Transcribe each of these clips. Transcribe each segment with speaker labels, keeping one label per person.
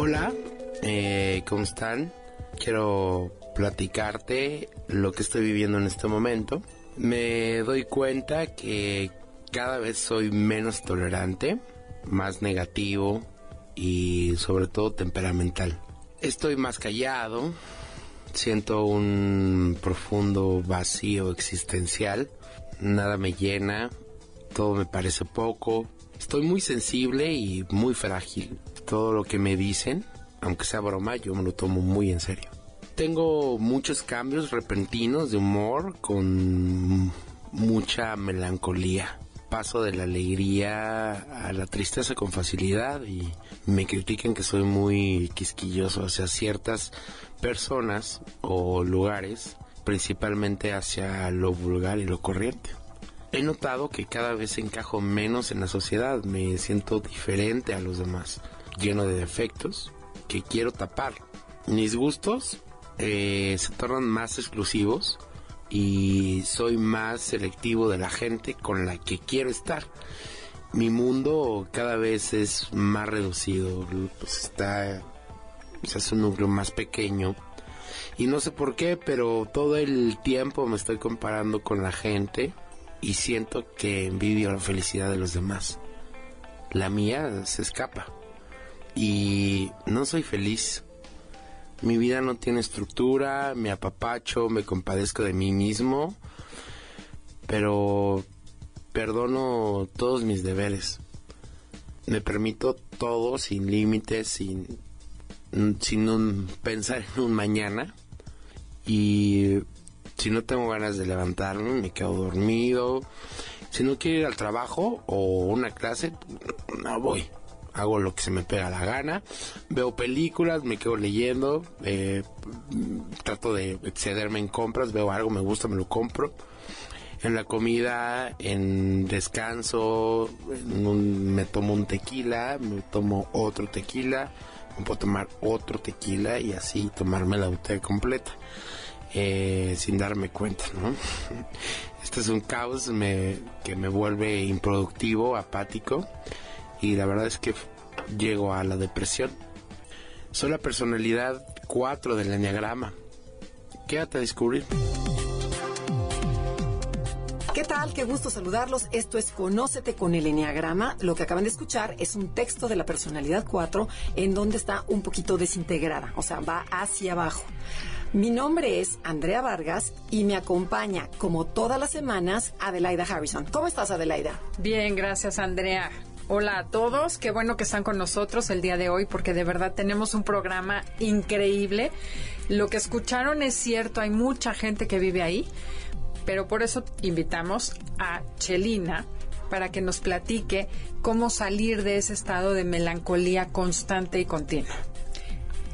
Speaker 1: Hola, eh, ¿cómo están? Quiero platicarte lo que estoy viviendo en este momento. Me doy cuenta que cada vez soy menos tolerante, más negativo y sobre todo temperamental. Estoy más callado, siento un profundo vacío existencial, nada me llena, todo me parece poco, estoy muy sensible y muy frágil todo lo que me dicen, aunque sea broma, yo me lo tomo muy en serio. Tengo muchos cambios repentinos de humor con mucha melancolía. Paso de la alegría a la tristeza con facilidad y me critican que soy muy quisquilloso hacia ciertas personas o lugares, principalmente hacia lo vulgar y lo corriente. He notado que cada vez encajo menos en la sociedad, me siento diferente a los demás lleno de defectos que quiero tapar. Mis gustos eh, se tornan más exclusivos y soy más selectivo de la gente con la que quiero estar. Mi mundo cada vez es más reducido, pues está, hace un núcleo más pequeño. Y no sé por qué, pero todo el tiempo me estoy comparando con la gente y siento que envidio la felicidad de los demás. La mía se escapa y no soy feliz. Mi vida no tiene estructura, me apapacho, me compadezco de mí mismo, pero perdono todos mis deberes. Me permito todo sin límites, sin, sin pensar en un mañana. Y si no tengo ganas de levantarme, me quedo dormido. Si no quiero ir al trabajo o una clase, no voy hago lo que se me pega la gana, veo películas, me quedo leyendo, eh, trato de excederme en compras, veo algo, me gusta, me lo compro. En la comida, en descanso, me tomo un tequila, me tomo otro tequila, me puedo tomar otro tequila y así tomarme la botella completa. Eh, sin darme cuenta, ¿no? Este es un caos que me vuelve improductivo, apático y la verdad es que llego a la depresión. Soy la personalidad 4 del enneagrama. Quédate a descubrir.
Speaker 2: ¿Qué tal? Qué gusto saludarlos. Esto es Conócete con el Enneagrama. Lo que acaban de escuchar es un texto de la personalidad 4 en donde está un poquito desintegrada, o sea, va hacia abajo. Mi nombre es Andrea Vargas y me acompaña, como todas las semanas, Adelaida Harrison. ¿Cómo estás, Adelaida?
Speaker 3: Bien, gracias, Andrea. Hola a todos, qué bueno que están con nosotros el día de hoy porque de verdad tenemos un programa increíble. Lo que escucharon es cierto, hay mucha gente que vive ahí, pero por eso invitamos a Chelina para que nos platique cómo salir de ese estado de melancolía constante y continua.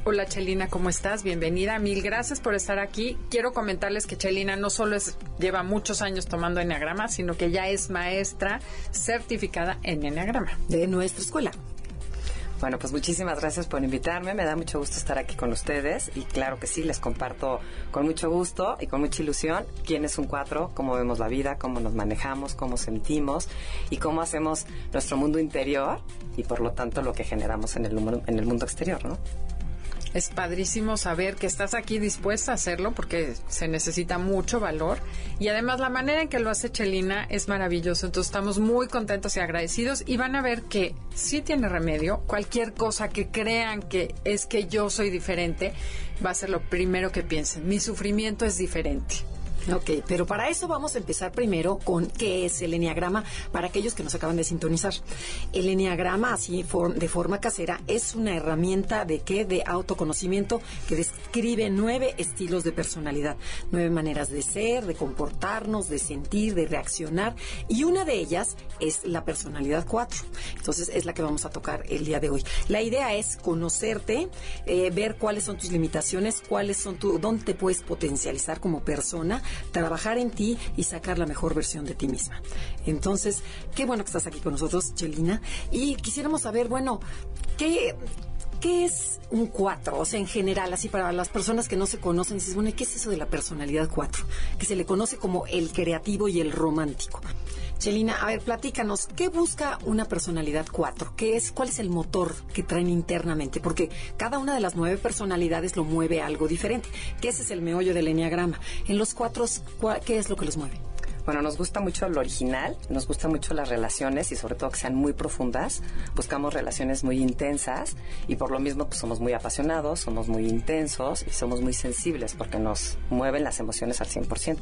Speaker 3: Hola Chelina, ¿cómo estás? Bienvenida. Mil gracias por estar aquí. Quiero comentarles que Chelina no solo es, lleva muchos años tomando Enneagrama, sino que ya es maestra certificada en Enneagrama.
Speaker 2: De nuestra escuela.
Speaker 4: Bueno, pues muchísimas gracias por invitarme. Me da mucho gusto estar aquí con ustedes y claro que sí, les comparto con mucho gusto y con mucha ilusión quién es un cuatro, cómo vemos la vida, cómo nos manejamos, cómo sentimos y cómo hacemos nuestro mundo interior y por lo tanto lo que generamos en el, en el mundo exterior, ¿no?
Speaker 3: Es padrísimo saber que estás aquí dispuesta a hacerlo porque se necesita mucho valor y además la manera en que lo hace Chelina es maravilloso. Entonces estamos muy contentos y agradecidos y van a ver que sí tiene remedio. Cualquier cosa que crean que es que yo soy diferente va a ser lo primero que piensen. Mi sufrimiento es diferente.
Speaker 2: Ok, pero para eso vamos a empezar primero con qué es el Enneagrama para aquellos que nos acaban de sintonizar. El Enneagrama, así de forma casera, es una herramienta de qué? De autoconocimiento que describe nueve estilos de personalidad, nueve maneras de ser, de comportarnos, de sentir, de reaccionar, y una de ellas es la personalidad 4. Entonces es la que vamos a tocar el día de hoy. La idea es conocerte, eh, ver cuáles son tus limitaciones, cuáles son tu, dónde te puedes potencializar como persona trabajar en ti y sacar la mejor versión de ti misma. Entonces, qué bueno que estás aquí con nosotros, Chelina. Y quisiéramos saber, bueno, ¿qué, ¿qué es un 4? O sea, en general, así para las personas que no se conocen, dices, bueno, ¿qué es eso de la personalidad 4? Que se le conoce como el creativo y el romántico. Chelina, a ver, platícanos, ¿qué busca una personalidad 4? ¿Qué es, cuál es el motor que traen internamente? Porque cada una de las nueve personalidades lo mueve algo diferente. ¿Qué ese es el meollo del enneagrama? En los cuatro, ¿qué es lo que los mueve?
Speaker 4: Bueno, nos gusta mucho lo original, nos gusta mucho las relaciones y sobre todo que sean muy profundas. Buscamos relaciones muy intensas y por lo mismo pues somos muy apasionados, somos muy intensos y somos muy sensibles porque nos mueven las emociones al 100%.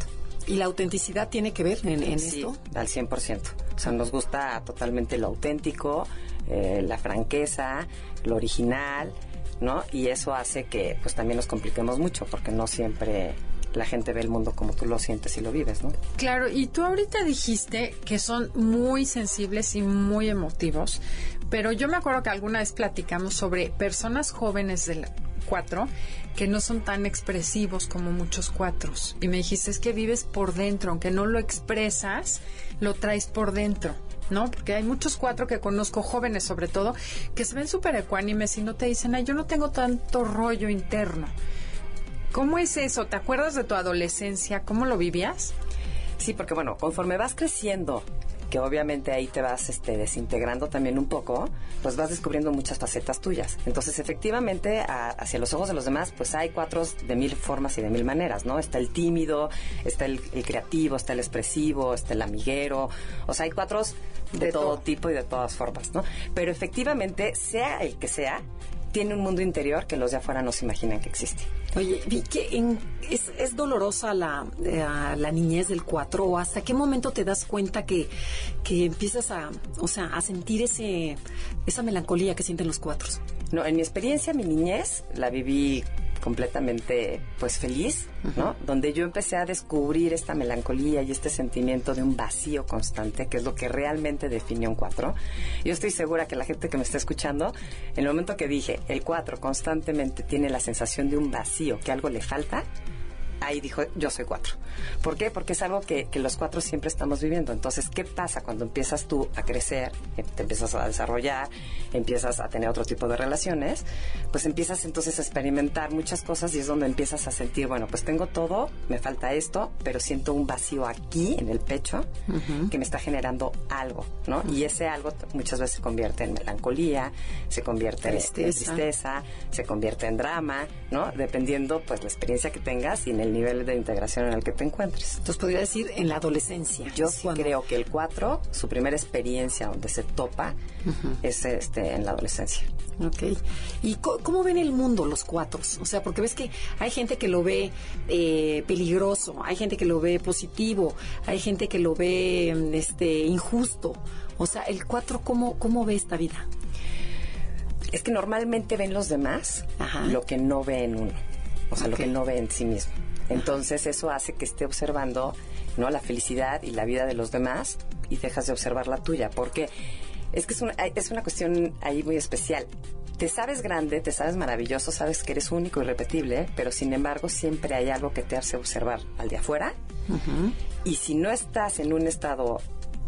Speaker 2: ¿Y la autenticidad tiene que ver en, en
Speaker 4: sí,
Speaker 2: esto?
Speaker 4: al 100%. O sea, nos gusta totalmente lo auténtico, eh, la franqueza, lo original, ¿no? Y eso hace que pues también nos compliquemos mucho porque no siempre la gente ve el mundo como tú lo sientes y lo vives, ¿no?
Speaker 3: Claro, y tú ahorita dijiste que son muy sensibles y muy emotivos, pero yo me acuerdo que alguna vez platicamos sobre personas jóvenes del cuatro que no son tan expresivos como muchos cuatros. Y me dijiste, es que vives por dentro, aunque no lo expresas, lo traes por dentro. ¿no? Porque hay muchos cuatro que conozco, jóvenes sobre todo, que se ven súper ecuánimes y no te dicen, ay, yo no tengo tanto rollo interno. ¿Cómo es eso? ¿Te acuerdas de tu adolescencia? ¿Cómo lo vivías?
Speaker 4: Sí, porque bueno, conforme vas creciendo que obviamente ahí te vas este, desintegrando también un poco, pues vas descubriendo muchas facetas tuyas. Entonces, efectivamente, hacia los ojos de los demás, pues hay cuatro de mil formas y de mil maneras, ¿no? Está el tímido, está el, creativo, está el expresivo, está el amiguero, o sea, hay cuatro de, todo tipo y de todas formas, ¿no? Pero efectivamente, sea el que sea, tiene un mundo interior que los de afuera no se imaginan que existe.
Speaker 2: Oye, vi que es, dolorosa la, eh, la niñez del 4 o hasta qué momento te das cuenta que, que empiezas a, o sea, a sentir ese, esa melancolía que sienten los cuatros.
Speaker 4: No, en mi experiencia, mi niñez la viví completamente pues feliz, ¿no? Donde yo empecé a descubrir esta melancolía y este sentimiento de un vacío constante, que es lo que realmente define un cuatro. Yo estoy segura que la gente que me está escuchando, en el momento que dije, el cuatro constantemente tiene la sensación de un vacío, que algo le falta, ahí dijo, yo soy cuatro. ¿Por qué? Porque es algo que, los cuatro siempre estamos viviendo. Entonces, ¿qué pasa cuando empiezas tú a crecer, eh, te empiezas a desarrollar, empiezas a tener otro tipo de relaciones? Pues empiezas entonces a experimentar muchas cosas y es donde empiezas a sentir, bueno, pues tengo todo, me falta esto, pero siento un vacío aquí en el pecho que me está generando algo, ¿no? Y ese algo muchas veces se convierte en melancolía, se convierte en tristeza, se convierte en drama, ¿no? Dependiendo pues la experiencia que tengas y en el nivel de integración en el que te encuentres.
Speaker 2: Entonces podría decir en la adolescencia.
Speaker 4: Yo sí creo que el 4, su primera experiencia donde se topa es este en la adolescencia.
Speaker 2: Ok. ¿Y cómo ven el mundo los cuatros? O sea, porque ves que hay gente que lo ve eh, peligroso, hay gente que lo ve positivo, hay gente que lo ve este injusto. O sea, el 4, ¿cómo, ¿cómo ve esta vida?
Speaker 4: Es que normalmente ven los demás lo que no ven uno. O sea, lo que no ve en sí mismo. Entonces eso hace que esté observando no la felicidad y la vida de los demás y dejas de observar la tuya. Porque es que es una, es una cuestión ahí muy especial. Te sabes grande, te sabes maravilloso, sabes que eres único y repetible, pero sin embargo siempre hay algo que te hace observar al de afuera. Y si no estás en un estado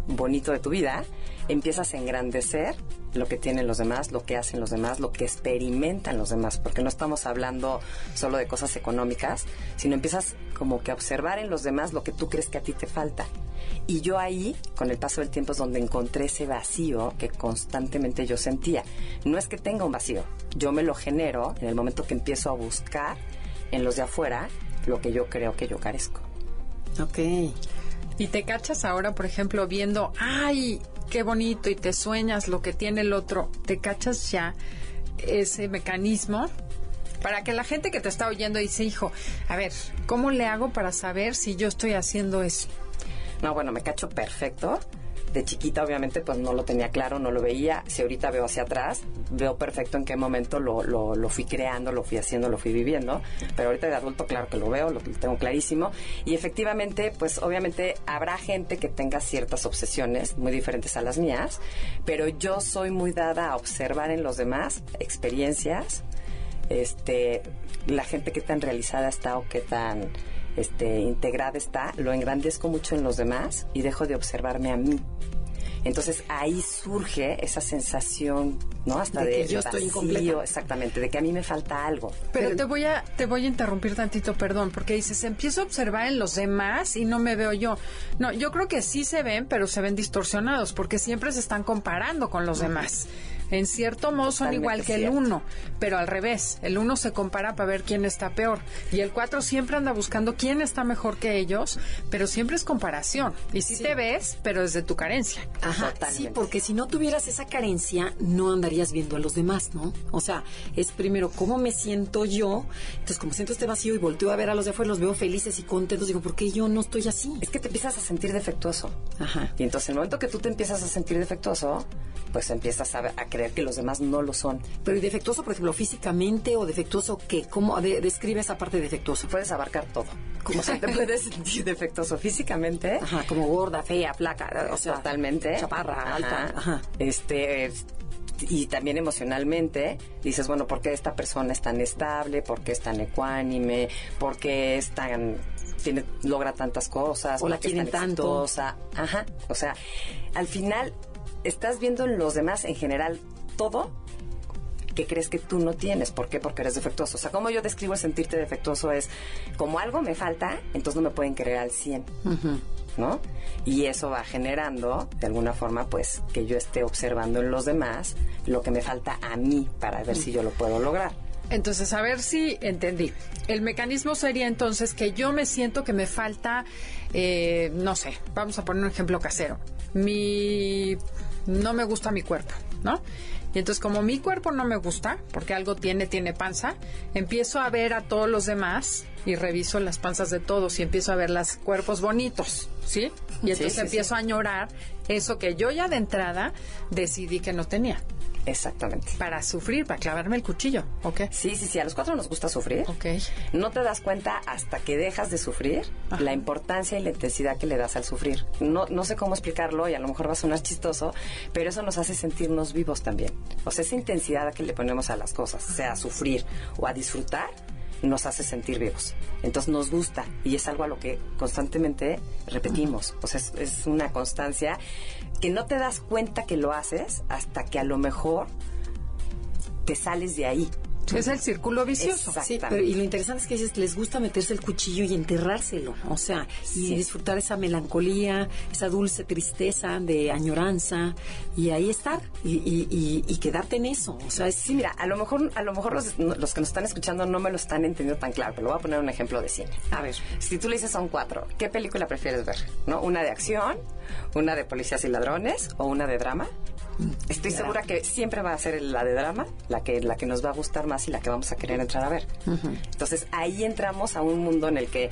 Speaker 4: bonito de tu vida, empiezas a engrandecer lo que tienen los demás, lo que hacen los demás, lo que experimentan los demás, porque no estamos hablando solo de cosas económicas, sino empiezas como que a observar en los demás lo que tú crees que a ti te falta. Y yo ahí, con el paso del tiempo, es donde encontré ese vacío que constantemente yo sentía. No es que tenga un vacío, yo me lo genero en el momento que empiezo a buscar en los de afuera lo que yo creo que yo carezco.
Speaker 2: Ok.
Speaker 3: Y te cachas ahora, por ejemplo, viendo, ay, qué bonito, y te sueñas lo que tiene el otro, te cachas ya ese mecanismo Para que la gente que te está oyendo dice, hijo, a ver, ¿cómo le hago para saber si yo estoy haciendo eso?
Speaker 4: No, bueno, me cacho perfecto de chiquita obviamente pues no lo tenía claro, no lo veía. Si ahorita veo hacia atrás, veo perfecto en qué momento lo, lo, lo fui creando, lo fui haciendo, lo fui viviendo. Pero ahorita de adulto, claro que lo veo, lo, tengo clarísimo. Y efectivamente, pues obviamente habrá gente que tenga ciertas obsesiones muy diferentes a las mías, pero yo soy muy dada a observar en los demás experiencias, este, la gente que tan realizada está o qué tan este, integrada está, lo engrandezco mucho en los demás y dejo de observarme a mí. Entonces ahí surge esa sensación, ¿no? Hasta de,
Speaker 2: que yo estoy incompleta.
Speaker 4: exactamente, de que a mí me falta algo.
Speaker 3: Pero, te voy a te voy a interrumpir tantito, perdón, porque dices, empiezo a observar en los demás y no me veo yo. No, yo creo que sí se ven, pero se ven distorsionados porque siempre se están comparando con los demás. En cierto modo son igual que el uno, pero al revés. El uno se compara para ver quién está peor. Y el cuatro siempre anda buscando quién está mejor que ellos, pero siempre es comparación. Y sí, te ves, pero desde tu carencia.
Speaker 2: Ajá, sí, porque si no tuvieras esa carencia, no andarías viendo a los demás, ¿no? O sea, es primero cómo me siento yo. Entonces, como siento este vacío y volteo a ver a los de afuera, los veo felices y contentos, digo, ¿por qué yo no estoy así?
Speaker 4: Es que te empiezas a sentir defectuoso.
Speaker 2: Ajá.
Speaker 4: Y entonces, el momento que tú te empiezas a sentir defectuoso, pues empiezas a, a creer que los demás no lo son.
Speaker 2: Pero ¿y defectuoso, por ejemplo, físicamente o defectuoso qué? ¿Cómo describe esa parte de defectuoso?
Speaker 4: Puedes abarcar todo. ¿Cómo se te puedes sentir defectuoso físicamente?
Speaker 2: Ajá, como gorda, fea, flaca, o sea,
Speaker 4: totalmente.
Speaker 2: Chaparra, alta.
Speaker 4: Ajá. Este y también emocionalmente dices, bueno, ¿por qué esta persona es tan estable? ¿Por qué es tan ecuánime? ¿Por qué es tan tiene, logra tantas cosas?
Speaker 2: O la quieren tanto.
Speaker 4: Ajá. O sea, al final estás viendo en los demás en general todo que crees que tú no tienes. ¿Por qué? Porque eres defectuoso. O sea, como yo describo sentirte defectuoso es como algo me falta, entonces no me pueden creer al 100. ¿No? Y eso va generando, de alguna forma, pues, que yo esté observando en los demás lo que me falta a mí para ver si yo lo puedo lograr.
Speaker 3: Entonces, a ver si entendí. El mecanismo sería entonces que yo me siento que me falta, eh, no sé, vamos a poner un ejemplo casero. Mi, no me gusta mi cuerpo, ¿no? Y entonces como mi cuerpo no me gusta, porque algo tiene, tiene panza, empiezo a ver a todos los demás y reviso las panzas de todos y empiezo a ver los cuerpos bonitos, ¿sí? Y entonces empiezo a añorar eso que yo ya de entrada decidí que no tenía.
Speaker 4: Exactamente.
Speaker 3: Para sufrir, para clavarme el cuchillo, ¿ok?
Speaker 4: Sí, sí, sí, a los cuatro nos gusta sufrir.
Speaker 3: Ok.
Speaker 4: No te das cuenta hasta que dejas de sufrir la importancia y la intensidad que le das al sufrir. No, no sé cómo explicarlo y a lo mejor va a sonar chistoso, pero eso nos hace sentirnos vivos también. O sea, esa intensidad que le ponemos a las cosas, sea a sufrir o a disfrutar, nos hace sentir vivos. Entonces nos gusta y es algo a lo que constantemente repetimos. O sea, es, una constancia que no te das cuenta que lo haces hasta que a lo mejor te sales de ahí.
Speaker 3: Es el círculo vicioso.
Speaker 2: Sí, pero, y lo interesante es que dices, les gusta meterse el cuchillo y enterrárselo, o sea, y disfrutar esa melancolía, esa dulce tristeza de añoranza, y ahí estar, y, y, quedarte en eso, o sea,
Speaker 4: Sí, mira, a lo mejor, a lo mejor los, los, que nos están escuchando no me lo están entendiendo tan claro, pero voy a poner un ejemplo de cine.
Speaker 2: A ver.
Speaker 4: Si tú le dices son cuatro, ¿qué película prefieres ver? ¿No? ¿Una de acción, una de policías y ladrones, o una de drama? Estoy segura que siempre va a ser la de drama, la que, la que nos va a gustar más y la que vamos a querer entrar a ver. Entonces ahí entramos a un mundo en el que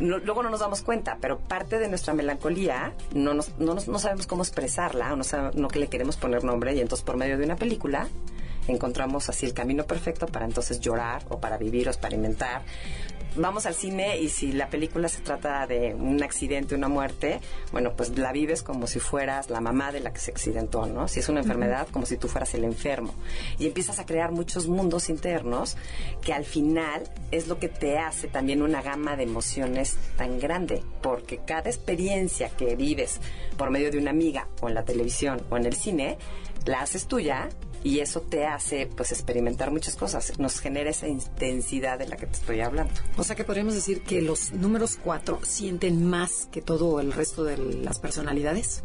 Speaker 4: luego no nos damos cuenta, pero parte de nuestra melancolía no, nos, no, no sabemos cómo expresarla o no, no que le queremos poner nombre y entonces por medio de una película encontramos así el camino perfecto para entonces llorar o para vivir o experimentar vamos al cine y si la película se trata de un accidente, una muerte, bueno, pues la vives como si fueras la mamá de la que se accidentó, ¿no? Si es una enfermedad, como si tú fueras el enfermo. Y empiezas a crear muchos mundos internos que al final es lo que te hace también una gama de emociones tan grande, porque cada experiencia que vives por medio de una amiga o en la televisión o en el cine, la haces tuya y eso te hace pues experimentar muchas cosas, nos genera esa intensidad de la que te estoy hablando.
Speaker 2: O sea que podríamos decir que los números cuatro sienten más que todo el resto de las personalidades.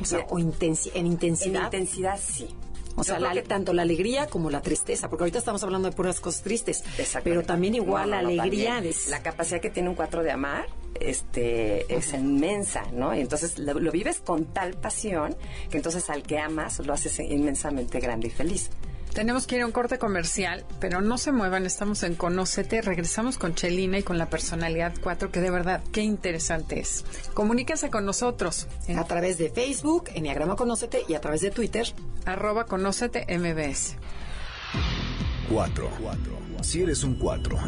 Speaker 2: O sea, o en intensidad. En
Speaker 4: intensidad sí.
Speaker 2: O sea, tanto la alegría como la tristeza, porque ahorita estamos hablando de puras cosas tristes, pero también igual la alegría.
Speaker 4: La capacidad que tiene un cuatro de amar este, es inmensa, ¿no? Y entonces lo, vives con tal pasión que entonces al que amas lo haces inmensamente grande y feliz.
Speaker 3: Tenemos que ir a un corte comercial, pero no se muevan, estamos en Conócete, regresamos con Chelina y con la personalidad 4, que de verdad, qué interesante es. Comuníquense con nosotros en
Speaker 2: A través de Facebook, Enneagrama Conócete, y a través de Twitter.
Speaker 3: arroba Conócete MBS.
Speaker 5: 4. Si eres un 4,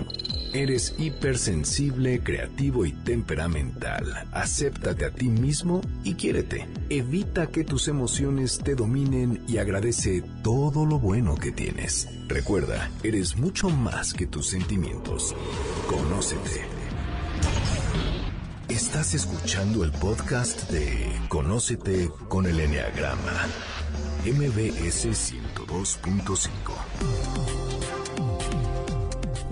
Speaker 5: eres hipersensible, creativo y temperamental. Acéptate a ti mismo y quiérete. Evita que tus emociones te dominen y agradece todo lo bueno que tienes. Recuerda, eres mucho más que tus sentimientos. Conócete. Estás escuchando el podcast de Conócete con el Enneagrama. MBS 102.5.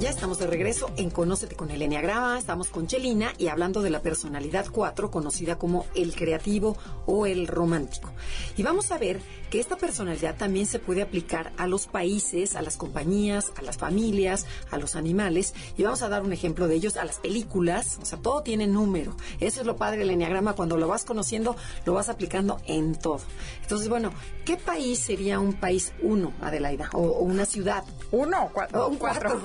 Speaker 2: Ya estamos de regreso en Conócete con el Enneagrama. Estamos con Chelina y hablando de la personalidad 4, conocida como el creativo o el romántico. Y vamos a ver que esta personalidad también se puede aplicar a los países, a las compañías, a las familias, a los animales. Y vamos a dar un ejemplo de ellos, a las películas. O sea, todo tiene número. Eso es lo padre del Enneagrama. Cuando lo vas conociendo, lo vas aplicando en todo. Entonces, bueno, ¿qué país sería un país uno, Adelaida? O, o una ciudad.
Speaker 3: Uno, cuatro.
Speaker 2: Un cuatro.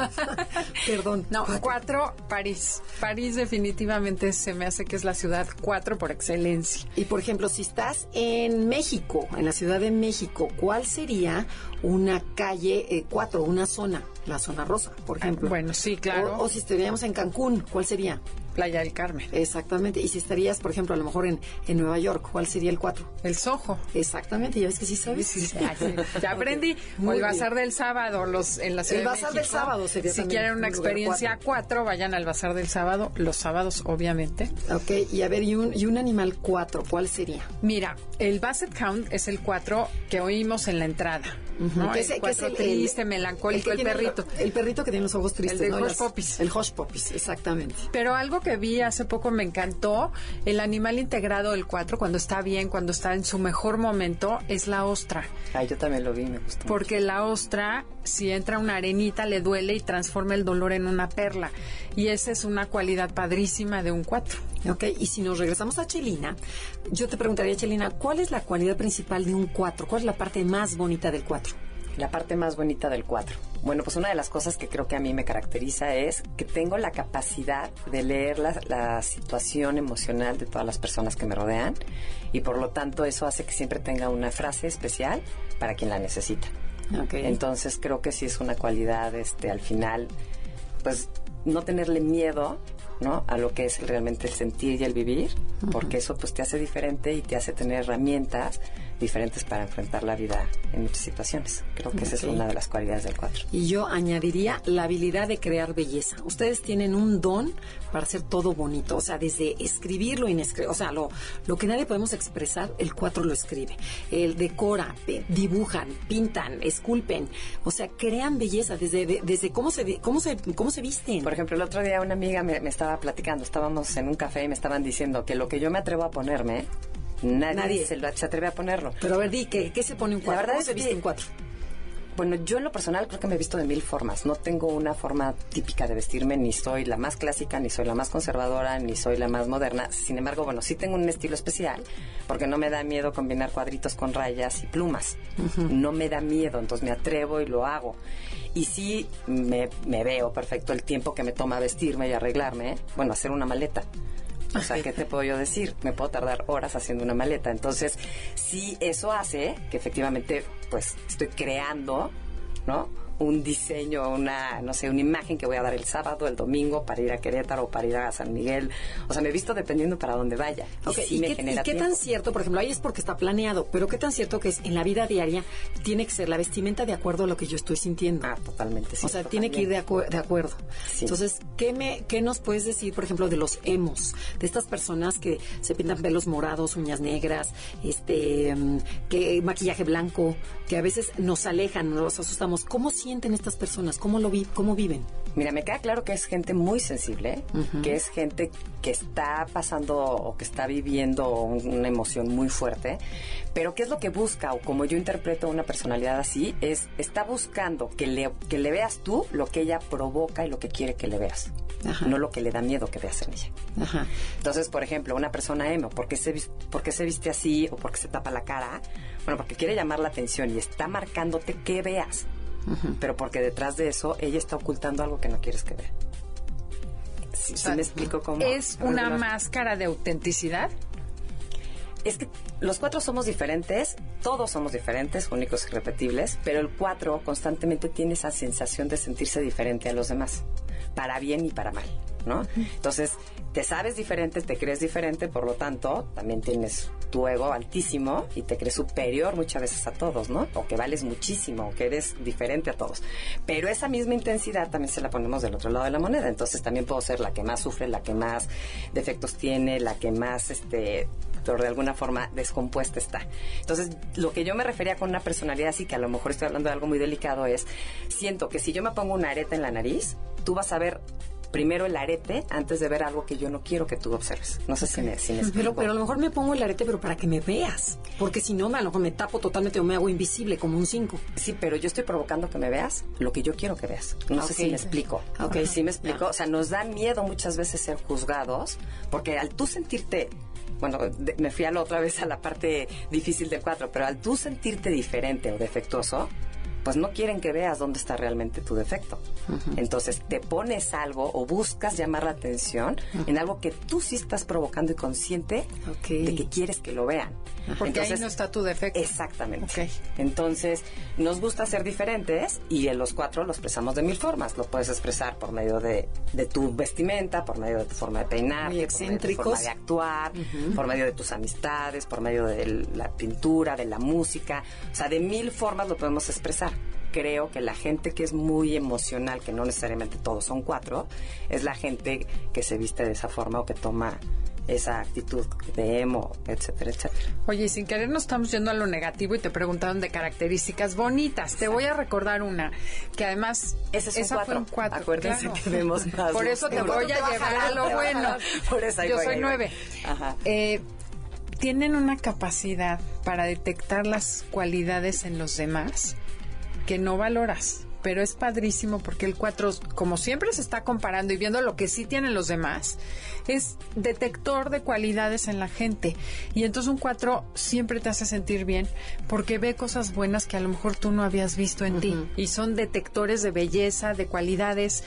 Speaker 2: Perdón.
Speaker 3: No, cuatro, París. París definitivamente se me hace que es la ciudad cuatro por excelencia.
Speaker 2: Y por ejemplo, si estás en México, en la Ciudad de México, ¿cuál sería una calle eh, 4, una zona? La zona rosa, por ejemplo.
Speaker 3: Ah, bueno, sí, claro.
Speaker 2: O, o si estaríamos en Cancún, ¿cuál sería?
Speaker 3: Playa del Carmen.
Speaker 2: Exactamente. Y si estarías, por ejemplo, a lo mejor en, en Nueva York, ¿cuál sería el 4?
Speaker 3: El Soho.
Speaker 2: Exactamente, ya ves que sí sabes.
Speaker 3: Sí, sí, ay, sí. Ya aprendí.
Speaker 2: Muy
Speaker 3: o el
Speaker 2: bien.
Speaker 3: bazar del sábado, los en la Ciudad
Speaker 2: El
Speaker 3: de
Speaker 2: bazar del sábado sería
Speaker 3: Si quieren una
Speaker 2: un
Speaker 3: experiencia
Speaker 2: cuatro.
Speaker 3: cuatro, vayan al bazar del sábado, los sábados, obviamente.
Speaker 2: Ok, y a ver, y un, y un animal 4, ¿cuál sería?
Speaker 3: Mira, el Basset Count es el cuatro que oímos en la entrada. ¿no?
Speaker 2: Que es-
Speaker 3: el
Speaker 2: que
Speaker 3: cuatro
Speaker 2: es el-
Speaker 3: triste,
Speaker 2: el-
Speaker 3: melancólico, el,
Speaker 2: tiene
Speaker 3: perrito.
Speaker 2: El perrito que tiene los ojos tristes.
Speaker 3: El de
Speaker 2: ¿no?
Speaker 3: Hush
Speaker 2: Las-
Speaker 3: Puppies.
Speaker 2: El Hush Puppies, exactamente.
Speaker 3: Pero algo que vi hace poco me encantó, el animal integrado del 4, cuando está bien, cuando está en su mejor momento, es la ostra.
Speaker 4: Ay, yo también lo vi, me gustó.
Speaker 3: Porque la ostra, si entra una arenita, le duele y transforma el dolor en una perla. Y esa es una cualidad padrísima de un 4.
Speaker 2: Ok, y si nos regresamos a Chelina, yo te preguntaría, Chelina, ¿cuál es la cualidad principal de un 4? ¿Cuál es la parte más bonita del 4?
Speaker 4: La parte más bonita del 4. Bueno, pues una de las cosas que creo que a mí me caracteriza es que tengo la capacidad de leer la, la situación emocional de todas las personas que me rodean y por lo tanto eso hace que siempre tenga una frase especial para quien la necesita. Entonces creo que sí es una cualidad, este, al final, pues no tenerle miedo, ¿no? A lo que es realmente el sentir y el vivir, porque eso pues te hace diferente y te hace tener herramientas diferentes para enfrentar la vida en muchas situaciones. Creo que esa es una de las cualidades del 4.
Speaker 2: Y yo añadiría la habilidad de crear belleza. Ustedes tienen un don para hacer todo bonito, o sea, desde escribir lo inescri- o sea, lo, lo que nadie podemos expresar, el 4 lo escribe. El decora, dibujan, pintan, esculpen, o sea, crean belleza desde, de- desde cómo se, cómo se, cómo se visten.
Speaker 4: Por ejemplo, el otro día una amiga me, me estaba platicando, estábamos en un café y me estaban diciendo que lo que yo me atrevo a ponerme, nadie,
Speaker 2: Nadie.
Speaker 4: Se, lo- se atreve a ponerlo.
Speaker 2: Pero a ver, di, ¿qué, qué se pone un 4?
Speaker 4: verdad
Speaker 2: ¿Cómo
Speaker 4: es
Speaker 2: se viste un 4?
Speaker 4: Bueno, yo en lo personal creo que me he visto de mil formas. No tengo una forma típica de vestirme, ni soy la más clásica, ni soy la más conservadora, ni soy la más moderna. Sin embargo, bueno, sí tengo un estilo especial, porque no me da miedo combinar cuadritos con rayas y plumas. No me da miedo, entonces me atrevo y lo hago. Y sí me, me veo perfecto el tiempo que me toma vestirme y arreglarme, bueno, hacer una maleta. O sea, ¿qué te puedo yo decir? Me puedo tardar horas haciendo una maleta. Entonces, sí, eso hace que efectivamente, pues, estoy creando, ¿no? Un diseño, una, no sé, una imagen que voy a dar el sábado, el domingo, para ir a Querétaro o para ir a San Miguel. O sea, me he visto dependiendo para dónde vaya. Y
Speaker 2: Ok,
Speaker 4: sí
Speaker 2: ¿Y,
Speaker 4: me
Speaker 2: qué,
Speaker 4: genera
Speaker 2: y qué tan cierto, por ejemplo, ahí es porque está planeado, pero qué tan cierto que es en la vida diaria tiene que ser la vestimenta de acuerdo a lo que yo estoy sintiendo?
Speaker 4: Ah, totalmente. sí,
Speaker 2: o sea, tiene que ir de, acu- de acuerdo.
Speaker 4: Sí.
Speaker 2: Entonces, ¿qué, me, ¿qué nos puedes decir, por ejemplo, de los emos? De estas personas que se pintan pelos morados, uñas negras, este, mm, que maquillaje blanco, que a veces nos alejan, nos asustamos. ¿Cómo sienten estas personas? ¿Cómo, lo vi cómo viven?
Speaker 4: Mira, me queda claro que es gente muy sensible, que es gente que está pasando o que está viviendo un- una emoción muy fuerte, pero ¿qué es lo que busca o como yo interpreto una personalidad así? Es, está buscando que le, que le veas tú lo que ella provoca y lo que quiere que le veas,
Speaker 2: Ajá.
Speaker 4: no lo que le da miedo que veas en ella.
Speaker 2: Ajá.
Speaker 4: Entonces, por ejemplo, una persona emo, ¿por qué, se, por qué se viste así o por qué se tapa la cara? Bueno, porque quiere llamar la atención y está marcándote que veas. Pero porque detrás de eso ella está ocultando algo que no quieres que vea. ¿Sí, sí me explico cómo?
Speaker 3: ¿Es una máscara de autenticidad?
Speaker 4: Es que los cuatro somos diferentes, todos somos diferentes, únicos y repetibles, pero el cuatro constantemente tiene esa sensación de sentirse diferente a los demás, para bien y para mal, ¿no? Entonces, te sabes diferente, te crees diferente, por lo tanto, también tienes tu ego altísimo y te crees superior muchas veces a todos, ¿no? O que vales muchísimo, o que eres diferente a todos. Pero esa misma intensidad también se la ponemos del otro lado de la moneda. Entonces también puedo ser la que más sufre, la que más defectos tiene, la que más, este, de alguna forma descompuesta está. Entonces, lo que yo me refería con una personalidad así, que a lo mejor estoy hablando de algo muy delicado, es, siento que si yo me pongo una areta en la nariz, tú vas a ver primero el arete antes de ver algo que yo no quiero que tú observes. No sé si me, si me explico.
Speaker 2: Pero, pero a lo mejor me pongo el arete, pero para que me veas. Porque si no, a lo mejor me tapo totalmente o me hago invisible como un 5.
Speaker 4: Sí, pero yo estoy provocando que me veas lo que yo quiero que veas. No sé si me explico.
Speaker 2: Ok.
Speaker 4: Ok, sí me explico. O sea, nos da miedo muchas veces ser juzgados porque al tú sentirte bueno, de- me fui a la otra vez a la parte difícil del cuatro, pero al tú sentirte diferente o defectuoso, pues no quieren que veas dónde está realmente tu defecto. Entonces te pones algo o buscas llamar la atención en algo que tú sí estás provocando y consciente de que quieres que lo vean.
Speaker 3: Porque ahí no está tu defecto.
Speaker 4: Exactamente. Entonces, nos gusta ser diferentes y en los cuatro lo expresamos de mil formas. Lo puedes expresar por medio de, de tu vestimenta, por medio de tu forma de peinarte,
Speaker 2: Muy
Speaker 4: por medio de tu
Speaker 2: excéntricos.
Speaker 4: forma de actuar, por medio de tus amistades, por medio de la pintura, de la música. O sea, de mil formas lo podemos expresar. Creo que la gente que es muy emocional, que no necesariamente todos son cuatro, es la gente que se viste de esa forma o que toma esa actitud de emo, etcétera, etcétera.
Speaker 3: Oye, y sin querer nos estamos yendo a lo negativo y te preguntaron de características bonitas. Te voy a recordar una, que además
Speaker 4: Ese es un
Speaker 3: esa fue
Speaker 4: cuatro.
Speaker 3: un.
Speaker 4: Acuérdense
Speaker 3: claro.
Speaker 4: que vemos más
Speaker 3: Por eso te voy a llevar a lo bueno.
Speaker 4: Por eso
Speaker 3: Yo soy nueve.
Speaker 4: Ajá.
Speaker 3: Eh, tienen una capacidad para detectar las cualidades en los demás que no valoras. Pero es padrísimo porque el 4, como siempre se está comparando y viendo lo que sí tienen los demás, es detector de cualidades en la gente. Y entonces un 4 siempre te hace sentir bien porque ve cosas buenas que a lo mejor tú no habías visto en ti. Y son detectores de belleza, de cualidades.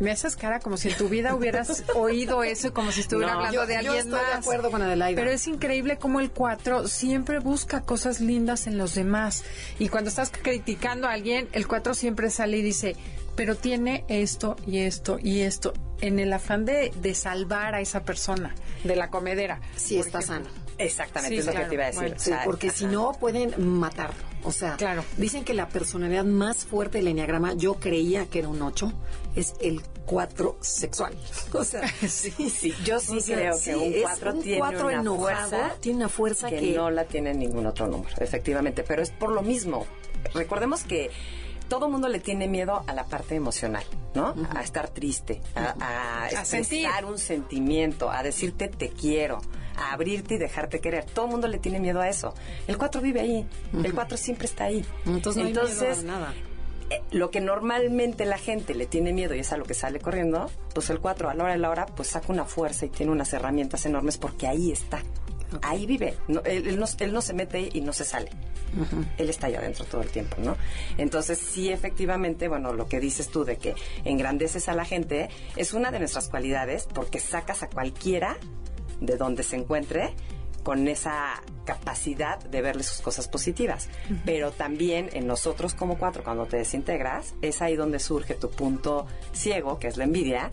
Speaker 3: Me haces cara como si en tu vida hubieras oído eso y como si estuviera
Speaker 4: No,
Speaker 3: hablando
Speaker 2: yo-
Speaker 3: de
Speaker 2: yo
Speaker 3: alguien
Speaker 2: estoy de
Speaker 3: más.
Speaker 2: acuerdo con Adelaida.
Speaker 3: Pero es increíble cómo el 4 siempre busca cosas lindas en los demás. Y cuando estás criticando a alguien, el 4 siempre sale y dice, pero tiene esto y esto y esto, en el afán de, de salvar a esa persona de la comedera.
Speaker 2: Sí,
Speaker 3: por
Speaker 2: está
Speaker 3: ejemplo.
Speaker 2: sano.
Speaker 4: Exactamente,
Speaker 3: Sí,
Speaker 4: es lo
Speaker 3: claro.
Speaker 4: que te iba a decir.
Speaker 3: Bueno,
Speaker 2: Sí, porque si no pueden matarlo. O sea,
Speaker 3: Claro.
Speaker 2: dicen que la personalidad más fuerte del enneagrama, yo creía que era un 8, es el 4 sexual. O sea, sí,
Speaker 4: Sí, yo sí
Speaker 2: O sea,
Speaker 4: creo
Speaker 2: sí,
Speaker 4: que un
Speaker 2: es
Speaker 4: 4
Speaker 2: un
Speaker 4: tiene
Speaker 2: cuatro
Speaker 4: una
Speaker 2: enojado,
Speaker 4: fuerza
Speaker 2: tiene una fuerza
Speaker 4: que,
Speaker 2: que,
Speaker 4: no la tiene ningún otro número, efectivamente. Pero es por lo mismo. Recordemos que todo mundo le tiene miedo a la parte emocional, ¿no? A estar triste, a, a expresar
Speaker 3: sentir.
Speaker 4: un sentimiento, a decirte te quiero, a abrirte y dejarte querer. Todo el mundo le tiene miedo a eso. El 4 vive ahí, el 4 siempre está ahí.
Speaker 2: Entonces no hay miedo a
Speaker 4: Entonces,
Speaker 2: nada.
Speaker 4: eh, lo que normalmente la gente le tiene miedo y es a lo que sale corriendo, pues el 4 a la hora de la hora pues saca una fuerza y tiene unas herramientas enormes porque ahí está. Ahí vive. No, él, él no, él no se mete y no se sale. Él está ahí adentro todo el tiempo, ¿no? Entonces, sí, efectivamente, bueno, lo que dices tú de que engrandeces a la gente es una de nuestras cualidades porque sacas a cualquiera de donde se encuentre con esa capacidad de verle sus cosas positivas. Pero también en nosotros como cuatro, cuando te desintegras, es ahí donde surge tu punto ciego, que es la envidia,